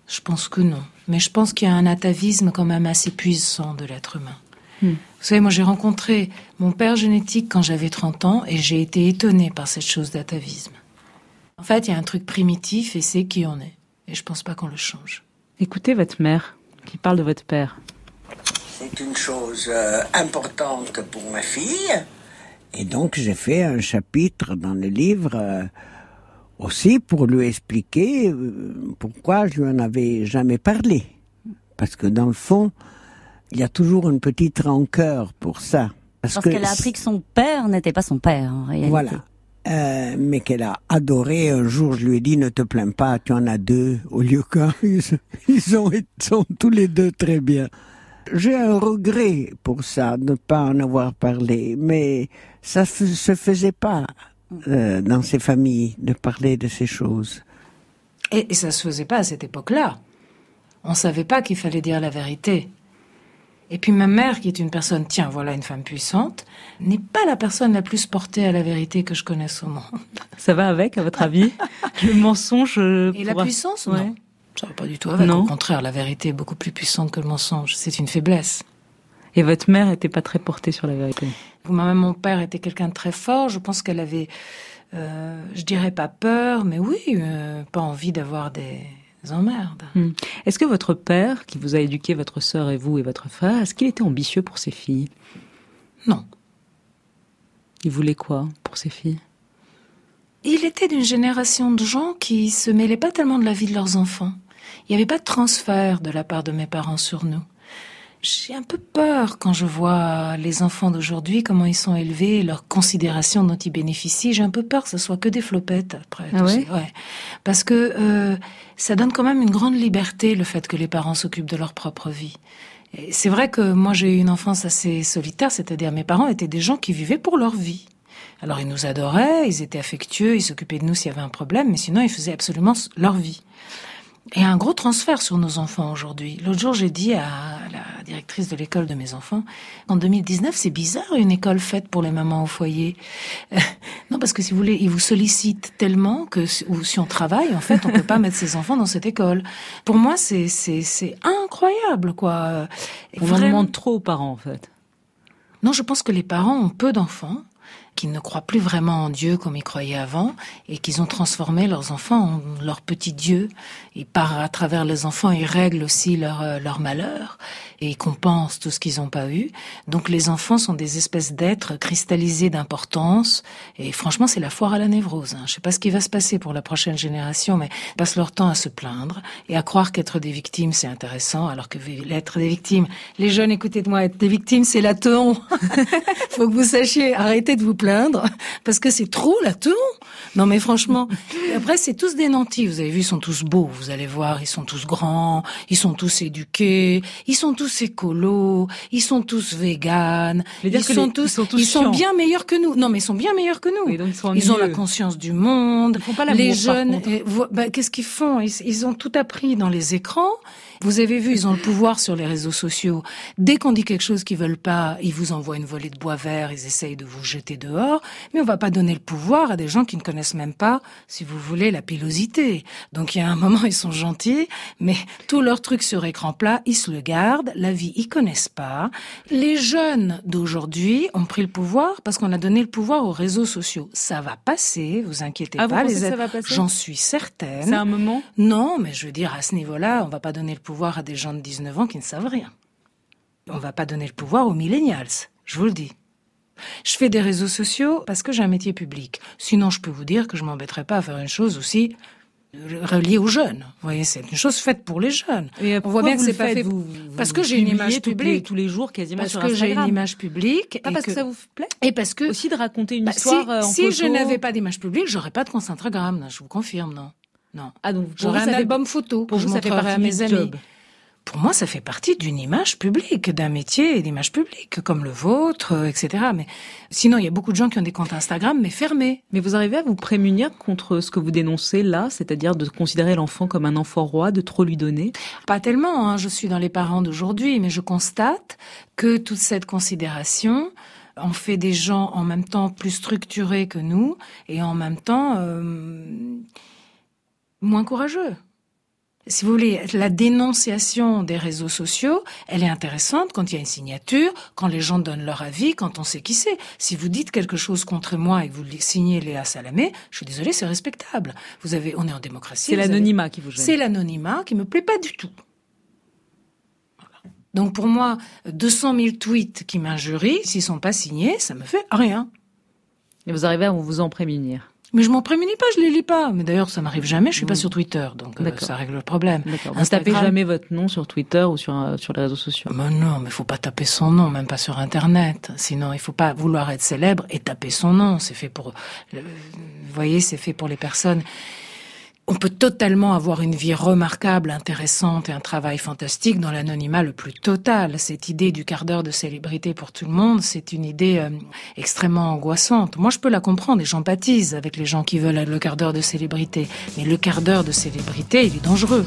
Je pense que non. Mais je pense qu'il y a un atavisme quand même assez puissant de l'être humain. Hmm. Vous savez, moi j'ai rencontré mon père génétique quand j'avais 30 ans et j'ai été étonnée par cette chose d'atavisme. En fait, il y a un truc primitif et c'est qui on est. Et je pense pas qu'on le change. Écoutez votre mère qui parle de votre père. C'est une chose euh, importante pour ma fille et donc j'ai fait un chapitre dans le livre euh, aussi pour lui expliquer euh, pourquoi je lui en avais jamais parlé. Parce que dans le fond, il y a toujours une petite rancœur pour ça. Parce, qu'elle a appris que son père n'était pas son père en réalité. Voilà. Euh, mais qu'elle a adoré. Un jour, je lui ai dit, ne te plains pas, tu en as deux, au lieu (laughs) qu'un. Ils, ils sont tous les deux très bien. J'ai un regret pour ça, de ne pas en avoir parlé, mais ça se faisait pas euh, dans ces familles de parler de ces choses. Et, et ça se faisait pas à cette époque-là. On savait pas qu'il fallait dire la vérité. Et puis ma mère, qui est une personne, tiens, voilà une femme puissante, n'est pas la personne la plus portée à la vérité que je connaisse au monde. (laughs) Ça va avec, à votre avis? (laughs) Le mensonge euh, Et la puissance, non ça va pas du tout avec. Au contraire, la vérité est beaucoup plus puissante que le mensonge. C'est une faiblesse. Et votre mère n'était pas très portée sur la vérité Moi-même, mon père était quelqu'un de très fort. Je pense qu'elle avait euh, je dirais pas peur, mais oui, euh, pas envie d'avoir des emmerdes. Hmm. Est-ce que votre père, qui vous a éduqué, votre sœur et vous et votre frère, est-ce qu'il était ambitieux pour ses filles? Non. Il voulait quoi pour ses filles? Il était d'une génération de gens qui se mêlaient pas tellement de la vie de leurs enfants. Il n'y avait pas de transfert de la part de mes parents sur nous. J'ai un peu peur quand je vois les enfants d'aujourd'hui, comment ils sont élevés, leurs considérations dont ils bénéficient. J'ai un peu peur que ce soit que des flopettes après. Ah ouais Parce que euh, ça donne quand même une grande liberté, le fait que les parents s'occupent de leur propre vie. C'est vrai que moi j'ai eu une enfance assez solitaire, c'est-à-dire mes parents étaient des gens qui vivaient pour leur vie. Alors ils nous adoraient, ils étaient affectueux, ils s'occupaient de nous s'il y avait un problème, mais sinon ils faisaient absolument leur vie. Et un gros transfert sur nos enfants aujourd'hui. L'autre jour, j'ai dit à la directrice de l'école de mes enfants, en 2019, c'est bizarre une école faite pour les mamans au foyer. Euh, non, parce que si vous voulez, ils vous sollicitent tellement que ou si on travaille, en fait, on peut pas (laughs) mettre ses enfants dans cette école. Pour moi, c'est c'est c'est incroyable, quoi. On en demande trop aux parents, en fait. non, je pense que les parents ont peu d'enfants, qu'ils ne croient plus vraiment en Dieu comme ils croyaient avant, et qu'ils ont transformé leurs enfants en leurs petits dieux. Et par à travers les enfants, ils règlent aussi leur euh, leur malheur et ils compensent tout ce qu'ils n'ont pas eu. Donc les enfants sont des espèces d'êtres cristallisés d'importance. Et franchement, c'est la foire à la névrose. Hein. Je sais pas ce qui va se passer pour la prochaine génération, mais ils passent leur temps à se plaindre et à croire qu'être des victimes c'est intéressant, alors que être des victimes, les jeunes, écoutez-moi, être des victimes c'est la teon. (laughs) Faut que vous sachiez, arrêtez de vous plaindre (laughs) parce que c'est trop la teon. Non mais franchement, (laughs) après c'est tous des nantis. Vous avez vu, ils sont tous beaux. Vous allez voir, ils sont tous grands, ils sont tous éduqués, ils sont tous écolos, ils sont tous véganes, ils sont les- tous, ils sont tous ils sont chiants. bien meilleurs que nous. Non mais ils sont bien meilleurs que nous. donc ils sont Ils ont la conscience du monde. font pas l'amour, les jeunes, bah, qu'est-ce qu'ils font? Ils, ils ont tout appris dans les écrans. Vous avez vu, ils ont le pouvoir sur les réseaux sociaux. Dès qu'on dit quelque chose qu'ils veulent pas, ils vous envoient une volée de bois vert, ils essayent de vous jeter dehors. Mais on va pas donner le pouvoir à des gens qui ne connaissent même pas, si vous voulez, la pilosité. Donc il y a un (laughs) moment, ils sont gentils, mais tous leurs trucs sur écran plat, ils se le gardent. La vie, ils connaissent pas. Les jeunes d'aujourd'hui ont pris le pouvoir parce qu'on a donné le pouvoir aux réseaux sociaux. Ça va passer, vous inquiétez Ah, vous pas. pensez les que ça aides- va passer? J'en suis certaine. C'est un moment? Non, mais je veux dire, à ce niveau-là, on va pas donner le pouvoir à des gens de 19 ans qui ne savent rien. On va pas donner le pouvoir aux millennials, je vous le dis. Je fais des réseaux sociaux parce que j'ai un métier public. Sinon, je peux vous dire que je m'embêterais pas à faire une chose aussi reliée aux jeunes. Vous voyez, c'est une chose faite pour les jeunes. Et On voit bien que c'est pas fait Vous- vous- parce que j'ai une image publique. tous les jours quasiment parce sur que j'ai une image publique. Pas parce que ça vous plaît Et parce que aussi de raconter une Bah, histoire si, euh, en si je n'avais pas d'image publique, j'aurais pas de compte Instagram. Je vous confirme, non. Non. Ah donc pour J'aurais vous, un fait- album photo pour je vous, ça fait montrerai à mes amis. job. Pour moi, ça fait partie d'une image publique, d'un métier et d'image publique, comme le vôtre, euh, etc. Mais sinon, il y a beaucoup de gens qui ont des comptes Instagram, mais fermés. Mais vous arrivez à vous prémunir contre ce que vous dénoncez là, c'est-à-dire de considérer l'enfant comme un enfant roi, de trop lui donner? Pas tellement, hein, je suis dans les parents d'aujourd'hui, mais je constate que toute cette considération en fait des gens en même temps plus structurés que nous et en même temps euh, moins courageux. Si vous voulez, la dénonciation des réseaux sociaux, elle est intéressante quand il y a une signature, quand les gens donnent leur avis, quand on sait qui c'est. Si vous dites quelque chose contre moi et que vous signez Léa Salamé, je suis désolée, c'est respectable. Vous avez, on est en démocratie. C'est avez- l'anonymat qui vous gêne. C'est l'anonymat qui me plaît pas du tout. Voilà. Donc pour moi, 200 000 tweets qui m'injurient, s'ils sont pas signés, ça me fait rien. Et vous arrivez à vous en prémunir Mais je m'en prémunis pas, je les lis pas. Mais d'ailleurs, ça m'arrive jamais. Je suis pas sur Twitter, donc euh, ça règle le problème. Vous Instagram- tapez jamais votre nom sur Twitter ou sur, euh, sur les réseaux sociaux? Mais non, mais faut pas taper son nom, même pas sur Internet. Sinon, il faut pas vouloir être célèbre et taper son nom. C'est fait pour, vous voyez, c'est fait pour les personnes. On peut totalement avoir une vie remarquable, intéressante et un travail fantastique dans l'anonymat le plus total. Cette idée du quart d'heure de célébrité pour tout le monde, c'est une idée euh, extrêmement angoissante. Moi, je peux la comprendre et j'empathise avec les gens qui veulent le quart d'heure de célébrité. Mais le quart d'heure de célébrité, il est dangereux.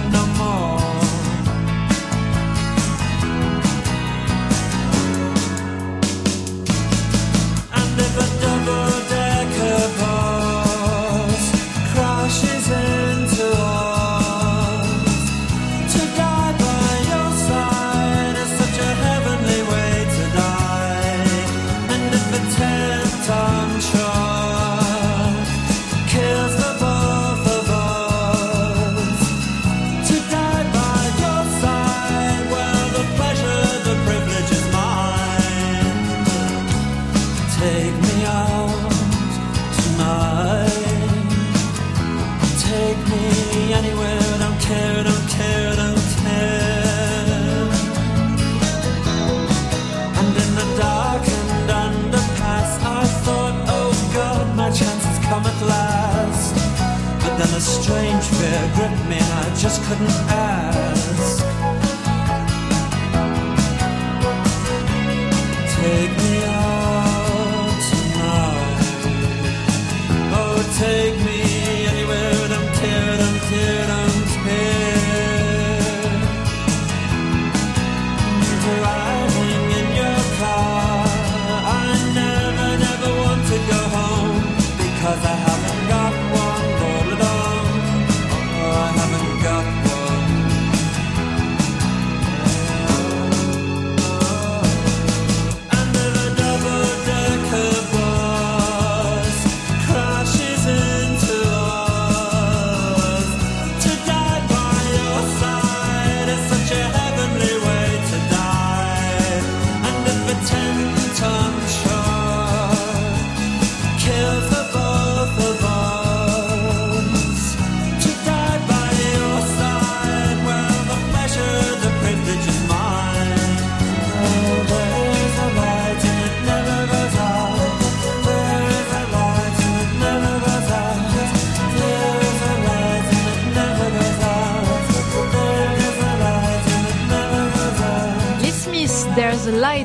strange fear gripped me, and I just couldn't ask.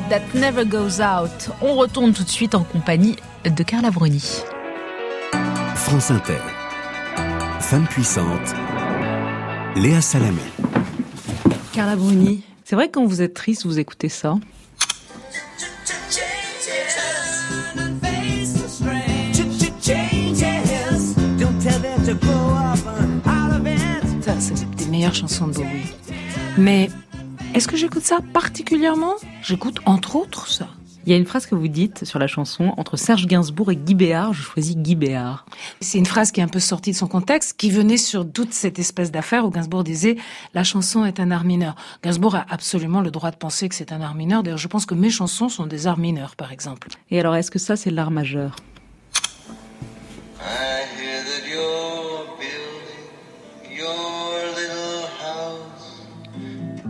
That never goes out. On retourne tout de suite en compagnie de Carla Bruni. France Inter. Femme puissante. Léa Salamé. Carla Bruni, c'est vrai que quand vous êtes triste, vous écoutez ça. Ça, c'est des meilleures chansons de Bowie. Mais est-ce que j'écoute ça particulièrement? J'écoute entre autres ça. Il y a une phrase que vous dites sur la chanson entre Serge Gainsbourg et Guy Béard, je choisis Guy Béard. C'est une phrase qui est un peu sortie de son contexte, qui venait sur toute cette espèce d'affaire où Gainsbourg disait la chanson est un art mineur. Gainsbourg a absolument le droit de penser que c'est un art mineur. D'ailleurs, je pense que mes chansons sont des arts mineurs, par exemple. Et alors, est-ce que ça, c'est l'art majeur?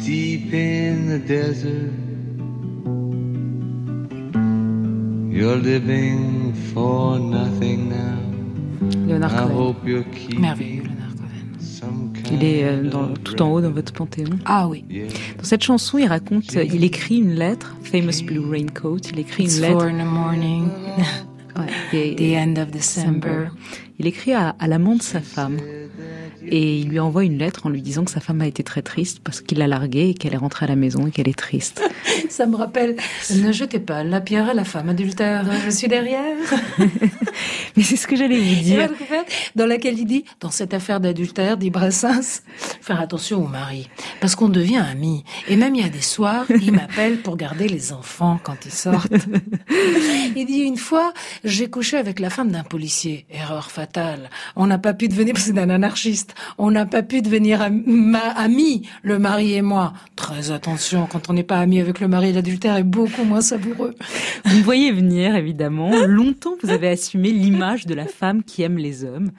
Deep in the desert. You're living for nothing now. Léonard I Cohen. hope you're keeping Merveilleux, Leonard Cohen. some Il est euh, dans- tout en haut dans votre panthéon. Ah oui. Dans cette chanson, il raconte, il écrit une lettre, Famous Blue Raincoat, il écrit It's une lettre. four in the morning. (laughs) Ouais, The end of December. Il écrit à, à l'amant de sa femme. Et il lui envoie une lettre en lui disant que sa femme a été très triste parce qu'il l'a larguée et qu'elle est rentrée à la maison et qu'elle est triste. (laughs) Ça me rappelle, ne jetez pas la pierre à la femme adultère, je suis derrière. (laughs) Mais c'est ce que j'allais vous dire. Dans laquelle il dit, dans cette affaire d'adultère, dit Brassens, faire attention au mari. Parce qu'on devient amis. Et même il y a des soirs, il m'appelle pour garder les enfants quand ils sortent. (laughs) Il dit, une fois, j'ai couché avec la femme d'un policier. Erreur fatale. On n'a pas pu devenir, parce que c'est un anarchiste, on n'a pas pu devenir amis, le mari et moi. Très attention, quand on n'est pas amis avec le mari, l'adultère est beaucoup moins savoureux. Vous me voyez venir, évidemment. Longtemps, vous avez assumé l'image de la femme qui aime les hommes,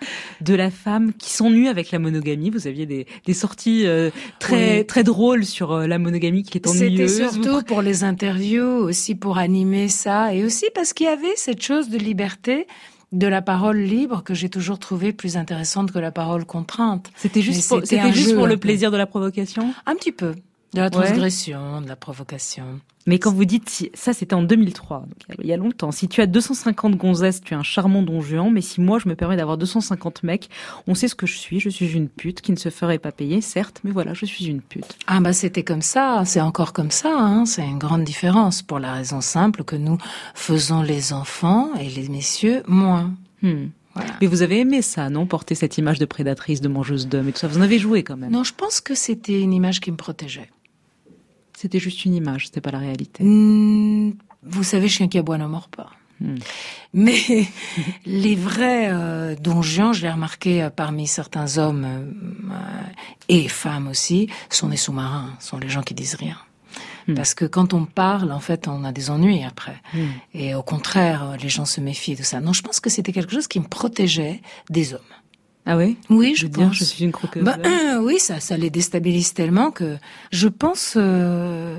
de la femme qui s'ennuie avec la monogamie. Vous aviez des, des sorties euh, très Oui. très drôles sur euh, la monogamie qui est C'était ennuyeuse. surtout pour les interviews, aussi pour animer ça, et aussi parce qu'il y avait cette chose de liberté de la parole libre que j'ai toujours trouvée plus intéressante que la parole contrainte. C'était juste, pour, c'était c'était un juste jeu, pour un le plaisir de la provocation? Un petit peu. De la Ouais. transgression, de la provocation. Mais quand vous dites, si- ça c'était en 2003, donc il y a- il y a longtemps, si tu as 250 gonzesses, tu es un charmant don Juan, mais si moi je me permets d'avoir 250 mecs, on sait ce que je suis, je suis une pute qui ne se ferait pas payer, certes, mais voilà, je suis une pute. Ah bah c'était comme ça, c'est encore comme ça, hein. c'est une grande différence pour la raison simple que nous faisons les enfants et les messieurs moins. Hmm. Mais vous avez aimé ça, non? Porter cette image de prédatrice, de mangeuse d'hommes et tout ça, vous en avez joué quand même. Non, je pense que c'était une image qui me protégeait. C'était juste une image, c'était pas la réalité. Hmm, vous savez, chien qui aboie ne mord pas. Hmm. Mais (laughs) les vrais euh, Don Juan, je l'ai remarqué euh, parmi certains hommes euh, et femmes aussi, sont des sous-marins, sont les gens qui disent rien. Hmm. Parce que quand on parle, en fait, on a des ennuis après. Et au contraire, euh, les gens se méfient de ça. Non, je pense que c'était quelque chose qui me protégeait des hommes. Ah oui? Oui, je dire, pense. je suis une croqueuse. Bah, euh, (clears throat) oui, ça, ça les déstabilise tellement que je pense euh,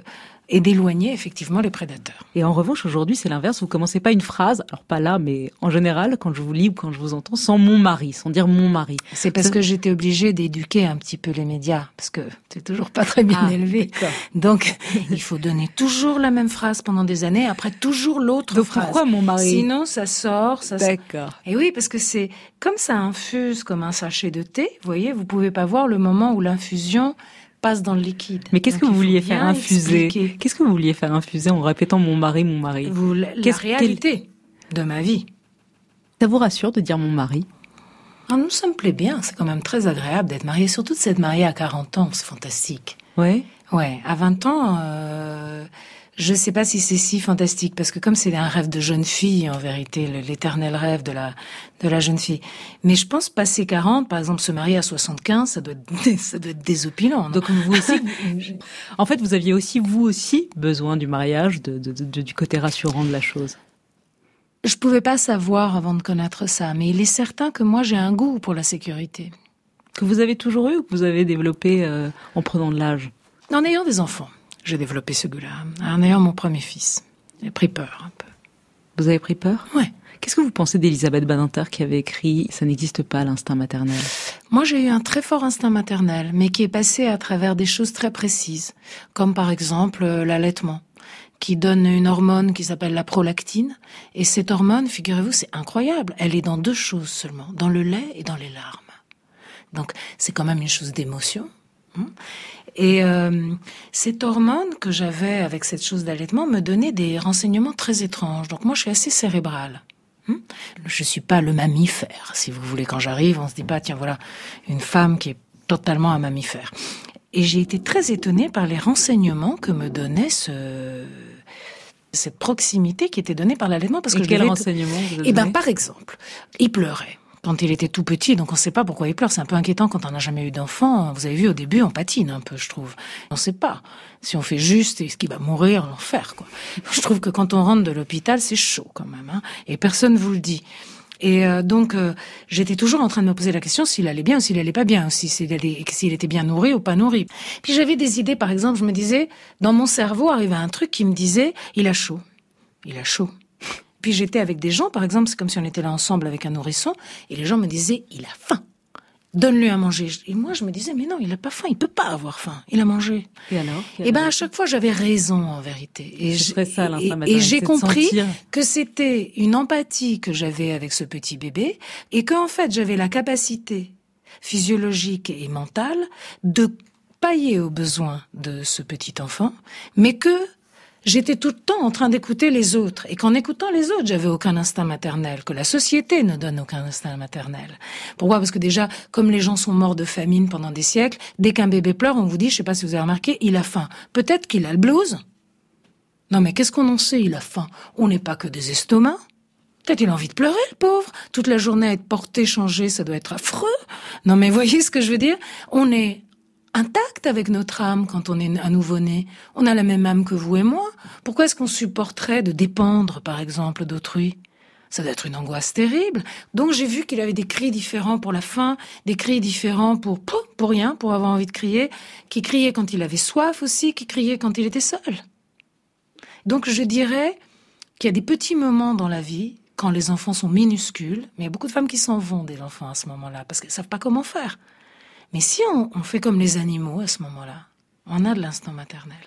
et d'éloigner effectivement les prédateurs. Et en revanche, aujourd'hui, c'est l'inverse. Vous commencez pas une phrase, alors pas là, mais en général, quand je vous lis ou quand je vous entends, sans mon mari, sans dire mon mari. C'est parce que j'étais obligée d'éduquer un petit peu les médias, parce que c'est toujours pas très bien Ah, élevé. d'accord. Donc, il faut donner toujours la même phrase pendant des années, après toujours l'autre phrase. pourquoi mon mari? Sinon, ça sort, ça. D'accord. Et oui, parce que c'est comme ça infuse comme un sachet de thé. Vous voyez, vous pouvez pas voir le moment où l'infusion passe dans le liquide. Mais qu'est-ce que vous vouliez faire infuser. Qu'est-ce que vous vouliez faire infuser en répétant mon mari, mon mari Vous, la, la réalité de ma vie. Ça vous rassure de dire mon mari? Ah, nous, ça me plaît bien. C'est quand même très agréable d'être marié, surtout de s'être marié à 40 ans. C'est fantastique. Ouais. Ouais, à 20 ans, euh, je sais pas si c'est si fantastique parce que comme c'est un rêve de jeune fille en vérité, l'éternel rêve de la de la jeune fille. Mais je pense passer 40, par exemple se marier à 75, ça doit être, ça doit être désopilant. Donc vous aussi, (laughs) en fait, vous aviez aussi vous aussi besoin du mariage, de, de- de- du côté rassurant de la chose. Je pouvais pas savoir avant de connaître ça, mais il est certain que moi j'ai un goût pour la sécurité. Que vous avez toujours eu ou que vous avez développé euh, en prenant de l'âge? En ayant des enfants, j'ai développé ce goût-là. En ayant mon premier fils, j'ai pris peur un peu. Vous avez pris peur Ouais. Qu'est-ce que vous pensez d'Elisabeth Badinter qui avait écrit Ça n'existe pas l'instinct maternel Moi, j'ai eu un très fort instinct maternel, mais qui est passé à travers des choses très précises, comme par exemple euh, l'allaitement, qui donne une hormone qui s'appelle la prolactine. Et cette hormone, figurez-vous, c'est incroyable. Elle est dans deux choses seulement, dans le lait et dans les larmes. Donc, c'est quand même une chose d'émotion. Et euh, cette hormone que j'avais avec cette chose d'allaitement me donnait des renseignements très étranges. Donc moi, je suis assez cérébrale. Hein. Je suis pas le mammifère, si vous voulez. Quand j'arrive, on se dit pas, tiens, voilà, une femme qui est totalement un mammifère. Et j'ai été très étonnée par les renseignements que me donnait ce cette proximité qui était donnée par l'allaitement parce Et que je devais- vous avez Eh ben, par exemple, il pleurait quand il était tout petit, donc on ne sait pas pourquoi il pleure. C'est un peu inquiétant quand on n'a jamais eu d'enfant. Vous avez vu, au début, on patine un peu, je trouve. On ne sait pas si on fait juste, est-ce qu'il va mourir, l'enfer, quoi. (laughs) Je trouve que quand on rentre de l'hôpital, c'est chaud quand même, hein, et personne vous le dit. Et euh, donc, euh, j'étais toujours en train de me poser la question s'il allait bien ou s'il allait pas bien, aussi s'il s'il était bien nourri ou pas nourri. Puis j'avais des idées, par exemple, je me disais, dans mon cerveau arrivait un truc qui me disait, il a chaud, il a chaud. Puis j'étais avec des gens, par exemple, c'est comme si on était là ensemble avec un nourrisson, et les gens me disaient, il a faim. Donne-lui à manger. Et moi, je me disais, mais non, il a pas faim, il peut pas avoir faim. Il a mangé. Et alors Et ben, à chaque fois, j'avais raison, en vérité. Et j'ai- de compris que c'était une empathie que j'avais avec ce petit bébé, et qu'en fait, j'avais la capacité physiologique et mentale de pailler aux besoins de ce petit enfant, mais que j'étais tout le temps en train d'écouter les autres, et qu'en écoutant les autres, j'avais aucun instinct maternel, que la société ne donne aucun instinct maternel. Pourquoi? Parce que déjà, comme les gens sont morts de famine pendant des siècles, dès qu'un bébé pleure, on vous dit, je sais pas si vous avez remarqué, il a faim. Peut-être qu'il a le blues. Non mais qu'est-ce qu'on en sait? Il a faim. On n'est pas que des estomacs. Peut-être il a envie de pleurer, le pauvre. Toute la journée à être porté, changé, ça doit être affreux. Non mais (laughs) voyez ce que je veux dire? On est intact avec notre âme quand on est un nouveau-né. On a la même âme que vous et moi. Pourquoi est-ce qu'on supporterait de dépendre, par exemple, d'autrui? Ça doit être une angoisse terrible. Donc j'ai vu qu'il avait des cris différents pour la faim, des cris différents pour pour, rien, pour avoir envie de crier, qui criait quand il avait soif aussi, qui criait quand il était seul. Donc je dirais qu'il y a des petits moments dans la vie quand les enfants sont minuscules, mais il y a beaucoup de femmes qui s'en vont des enfants à ce moment-là, parce qu'elles savent pas comment faire. Mais si on, on fait comme les animaux à ce moment-là, on a de l'instant maternel.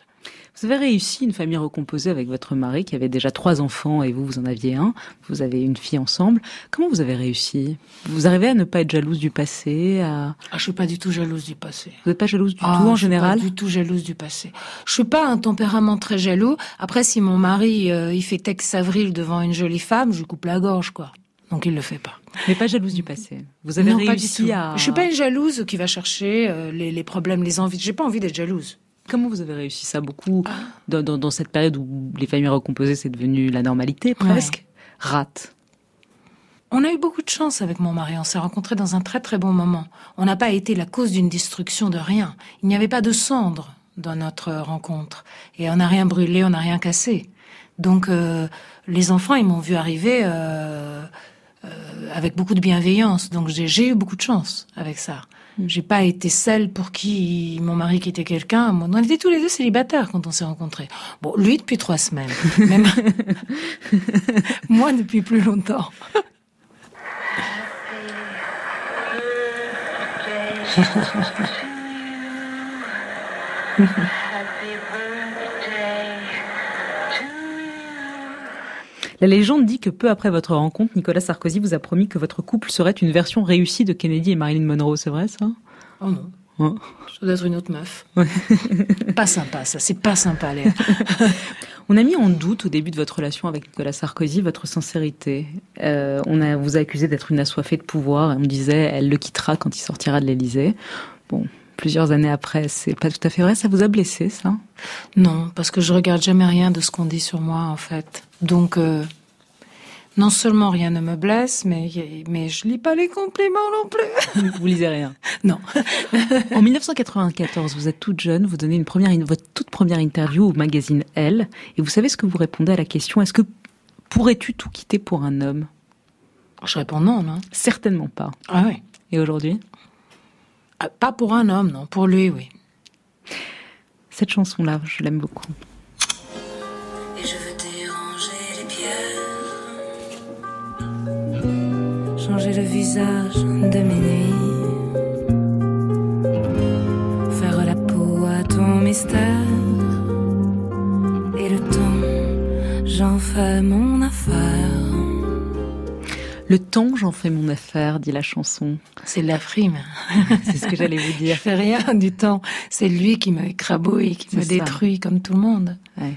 Vous avez réussi une famille recomposée avec votre mari qui avait déjà trois enfants et vous, vous en aviez un. Vous avez une fille ensemble. Comment vous avez réussi? Vous arrivez à ne pas être jalouse du passé à... Ah, je suis pas du tout jalouse du passé. Vous n'êtes pas jalouse du Ah, tout en je suis général? Pas du tout jalouse du passé. Je suis pas un tempérament très jaloux. Après, si mon mari euh, il fait Tex Avril devant une jolie femme, je coupe la gorge, quoi. Donc il le fait pas. Mais pas jalouse du passé. Vous avez non, pas du réussi à... Je suis pas une jalouse qui va chercher euh, les, les problèmes, les envies. J'ai pas envie d'être jalouse. Comment vous avez réussi ça beaucoup dans, dans, dans cette période où les familles recomposées c'est devenu la normalité presque? Rate. On a eu beaucoup de chance avec mon mari. On s'est rencontrés dans un très très bon moment. On n'a pas été la cause d'une destruction de rien. Il n'y avait pas de cendres dans notre rencontre. Et on n'a rien brûlé, on n'a rien cassé. Donc euh, les enfants, ils m'ont vu arriver euh, avec beaucoup de bienveillance. Donc j'ai eu beaucoup de chance avec ça. J'ai pas été celle pour qui mon mari quittait quelqu'un. Moi, On était tous les deux célibataires quand on s'est rencontrés. Bon, lui depuis trois semaines. (laughs) Même (laughs) moi depuis plus longtemps. (laughs) La légende dit que peu après votre rencontre, Nicolas Sarkozy vous a promis que votre couple serait une version réussie de Kennedy et Marilyn Monroe. C'est vrai ça? Oh non. Ouais. Ça doit être une autre meuf. (laughs) pas sympa, ça. C'est pas sympa, Léa. (laughs) On a mis en doute au début de votre relation avec Nicolas Sarkozy votre sincérité. Euh, on a, vous a accusé d'être une assoiffée de pouvoir. On disait elle le quittera quand il sortira de l'Élysée. Bon, plusieurs années après, c'est pas tout à fait vrai. Ça vous a blessé, ça? Non, parce que je regarde jamais rien de ce qu'on dit sur moi, en fait. Donc, euh, non seulement rien ne me blesse, mais, mais je lis pas les compliments non plus. Vous lisez rien (laughs) Non. (laughs) en 1994, vous êtes toute jeune, vous donnez une première, votre toute première interview au magazine Elle, et vous savez ce que vous répondez à la question est-ce que pourrais-tu tout quitter pour un homme? Je réponds non, non. Certainement pas. Ah oui. Et aujourd'hui? Ah, Pas pour un homme, non. Pour lui, oui. Cette chanson-là, je l'aime beaucoup. Changer le visage de mes nuits, faire la peau à ton mystère, et le temps, j'en fais mon affaire. Le temps, j'en fais mon affaire, dit la chanson. C'est de la frime. (laughs) C'est ce que j'allais vous dire. Je fais rien du temps. C'est lui qui me crabouille, qui me ça. détruit comme tout le monde. Ouais.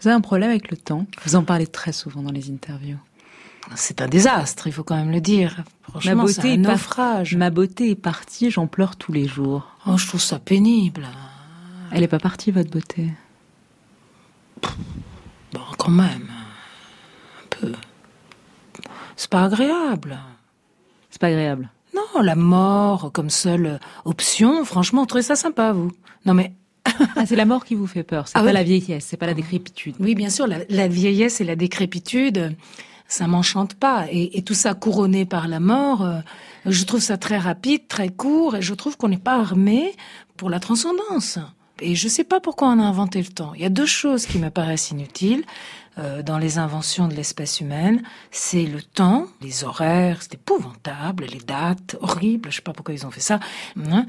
Vous avez un problème avec le temps Vous en parlez très souvent dans les interviews. C'est un désastre, il faut quand même le dire. Franchement, c'est un est par- naufrage. Ma beauté est partie, j'en pleure tous les jours. Oh, je trouve ça pénible. Elle est pas partie, votre beauté Bon, quand même. Un peu. C'est pas agréable. C'est pas agréable. Non, la mort comme seule option, franchement, vous trouvez ça sympa, vous Non, mais. (laughs) Ah, c'est la mort qui vous fait peur, c'est Ah pas oui. la vieillesse, c'est pas la décrépitude. Oui, bien sûr, la, la vieillesse et la décrépitude, ça m'enchante pas. Et, et tout ça couronné par la mort, euh, je trouve ça très rapide, très court, et je trouve qu'on n'est pas armé pour la transcendance. Et je sais pas pourquoi on a inventé le temps. Il y a deux choses qui me paraissent inutiles euh, dans les inventions de l'espèce humaine. C'est le temps, les horaires, c'est épouvantable, les dates, horribles, je sais pas pourquoi ils ont fait ça, hein,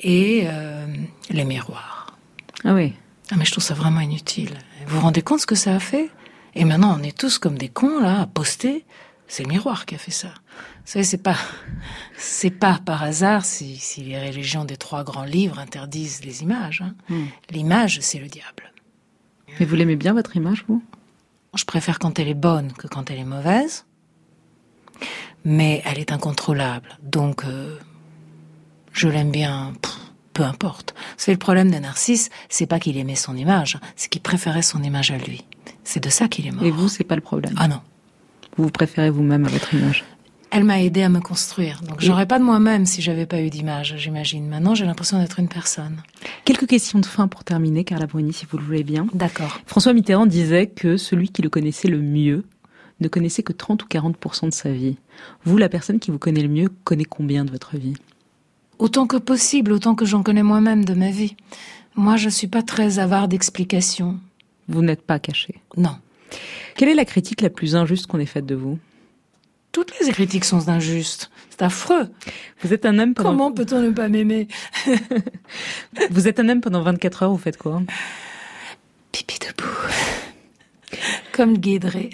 et euh, les miroirs. Ah oui. Ah mais je trouve ça vraiment inutile. Vous vous rendez compte ce que ça a fait? Et maintenant on est tous comme des cons là à poster. C'est le miroir qui a fait ça. Vous savez, c'est pas, (laughs) c'est pas par hasard si, si les religions des trois grands livres interdisent les images. hein. Hmm. L'image, c'est le diable. Mais vous l'aimez bien, votre image, vous? Je préfère quand elle est bonne que quand elle est mauvaise. Mais elle est incontrôlable. Donc, euh, je l'aime bien, pff, peu importe. C'est le problème de Narcisse, c'est pas qu'il aimait son image, c'est qu'il préférait son image à lui. C'est de ça qu'il est mort. Et vous, c'est pas le problème Ah non. Vous vous préférez vous-même à votre image Elle m'a aidé à me construire. Donc, j'aurais pas de moi-même si j'avais pas eu d'image, j'imagine. Maintenant, j'ai l'impression d'être une personne. Quelques questions de fin pour terminer, Carla Bruni, si vous le voulez bien. D'accord. François Mitterrand disait que celui qui le connaissait le mieux ne connaissait que 30 ou 40% de sa vie. Vous, la personne qui vous connaît le mieux, connaît combien de votre vie? Autant que possible, autant que j'en connais moi-même de ma vie. Moi, je suis pas très avare d'explications. Vous n'êtes pas caché. Non. Quelle est la critique la plus injuste qu'on ait faite de vous? Toutes les critiques sont injustes. C'est affreux. Vous êtes un homme pendant... Comment peut-on ne pas m'aimer? (laughs) Vous êtes un homme pendant 24 heures, vous faites quoi? Pipi debout. Comme Guédré.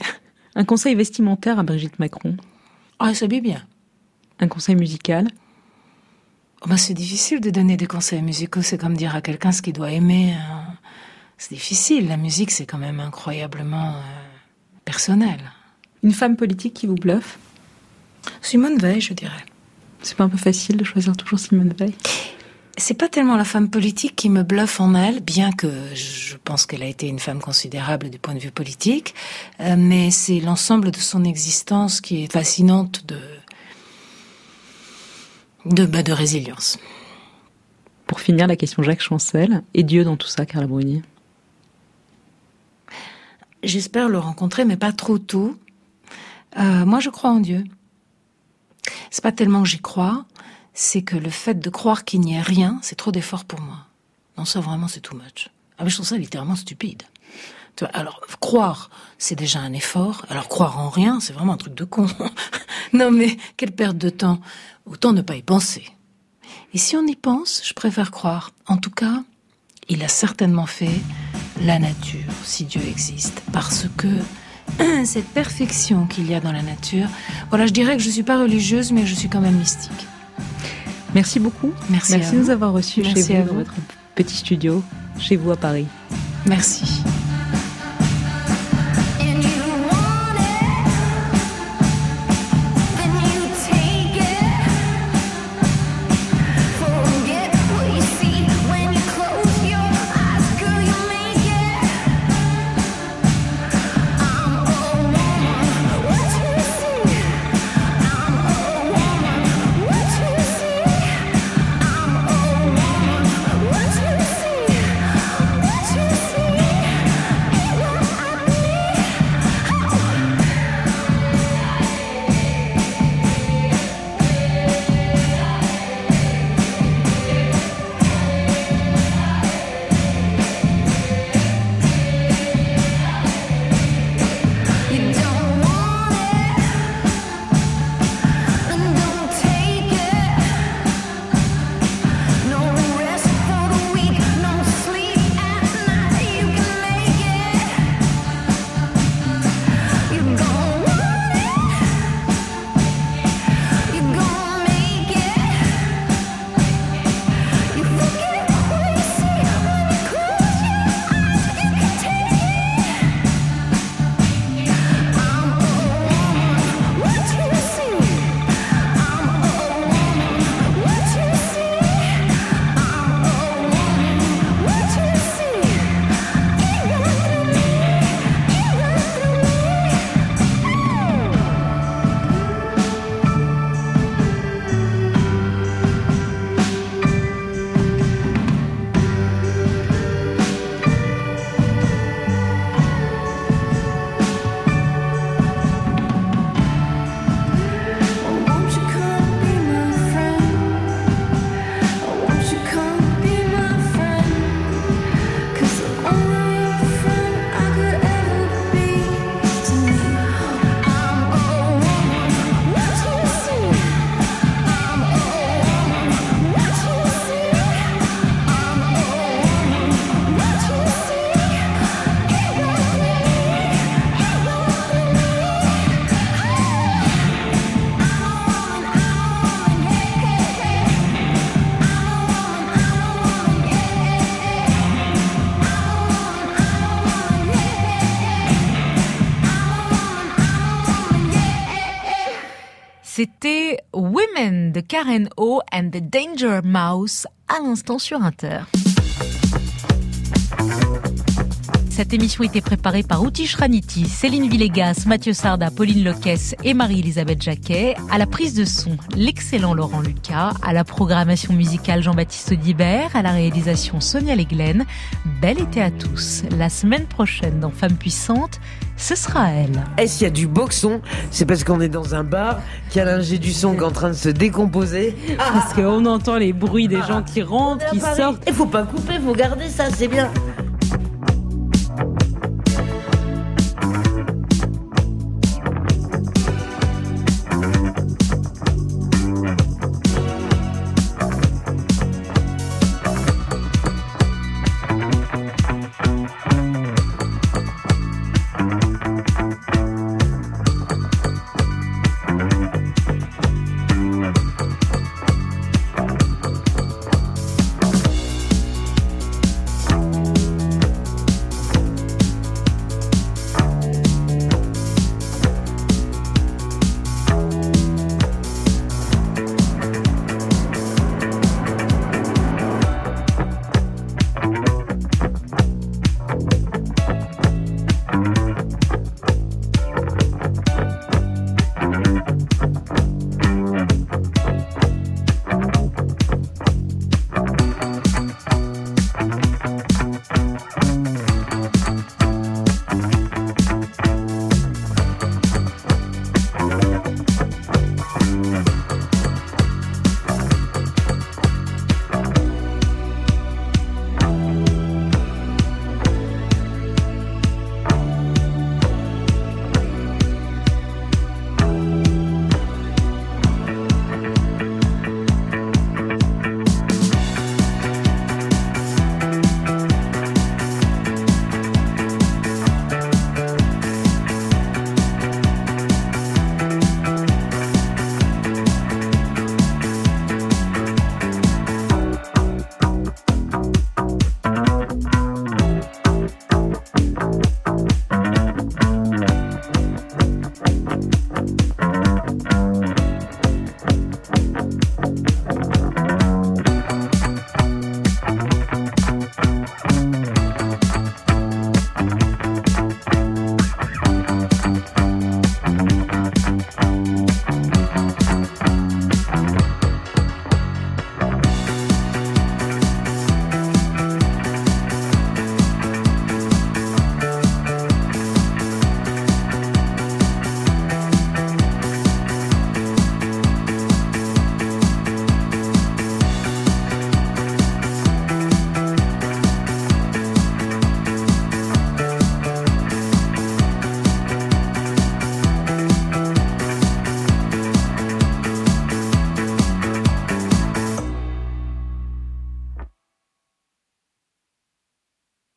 Un conseil vestimentaire à Brigitte Macron? Ah, elle s'habille bien. Un conseil musical? Oh, ben, c'est difficile de donner des conseils musicaux. C'est comme dire à quelqu'un ce qu'il doit aimer. hein. C'est difficile. La musique, c'est quand même incroyablement euh, personnel. Une femme politique qui vous bluffe? Simone Veil, je dirais. C'est pas un peu facile de choisir toujours Simone Veil? C'est pas tellement la femme politique qui me bluffe en elle, bien que je pense qu'elle a été une femme considérable du point de vue politique, euh, mais c'est l'ensemble de son existence qui est fascinante de de, bah, de résilience. Pour finir, la question Jacques Chancel. Et Dieu dans tout ça, Carla Bruni? J'espère le rencontrer, mais pas trop tôt. Euh, moi, je crois en Dieu. C'est pas tellement que j'y crois, c'est que le fait de croire qu'il n'y ait rien, c'est trop d'effort pour moi. Non, ça vraiment, c'est too much. Ah, mais je trouve ça littéralement stupide. Tu vois, alors, croire, c'est déjà un effort. Alors, croire en rien, c'est vraiment un truc de con. (laughs) non, mais quelle perte de temps. Autant ne pas y penser. Et si on y pense, je préfère croire. En tout cas, il a certainement fait la nature, si Dieu existe, parce que cette perfection qu'il y a dans la nature, voilà, je dirais que je suis pas religieuse, mais je suis quand même mystique. Merci beaucoup. Merci à Merci de nous avoir reçus Merci chez à vous, dans votre petit studio, chez vous à Paris. Merci. C'était Women de Karen O and the Danger Mouse à l'instant sur Inter. Cette émission était préparée par Outi Raniti, Céline Villegas, Mathieu Sarda, Pauline Loquès et Marie-Elisabeth Jacquet. À la prise de son, l'excellent Laurent Lucas. À la programmation musicale, Jean-Baptiste Audibert. À la réalisation, Sonia Leglen. Bel été à tous. La semaine prochaine, dans Femmes Puissantes, ce sera elle. Et s'il y a du boxon, c'est parce qu'on est dans un bar, qu'il y a l'ingé du son qui est en train de se décomposer. Parce qu'on entend les bruits des gens qui rentrent, qui sortent. Il faut pas couper, faut garder ça, c'est bien. thank you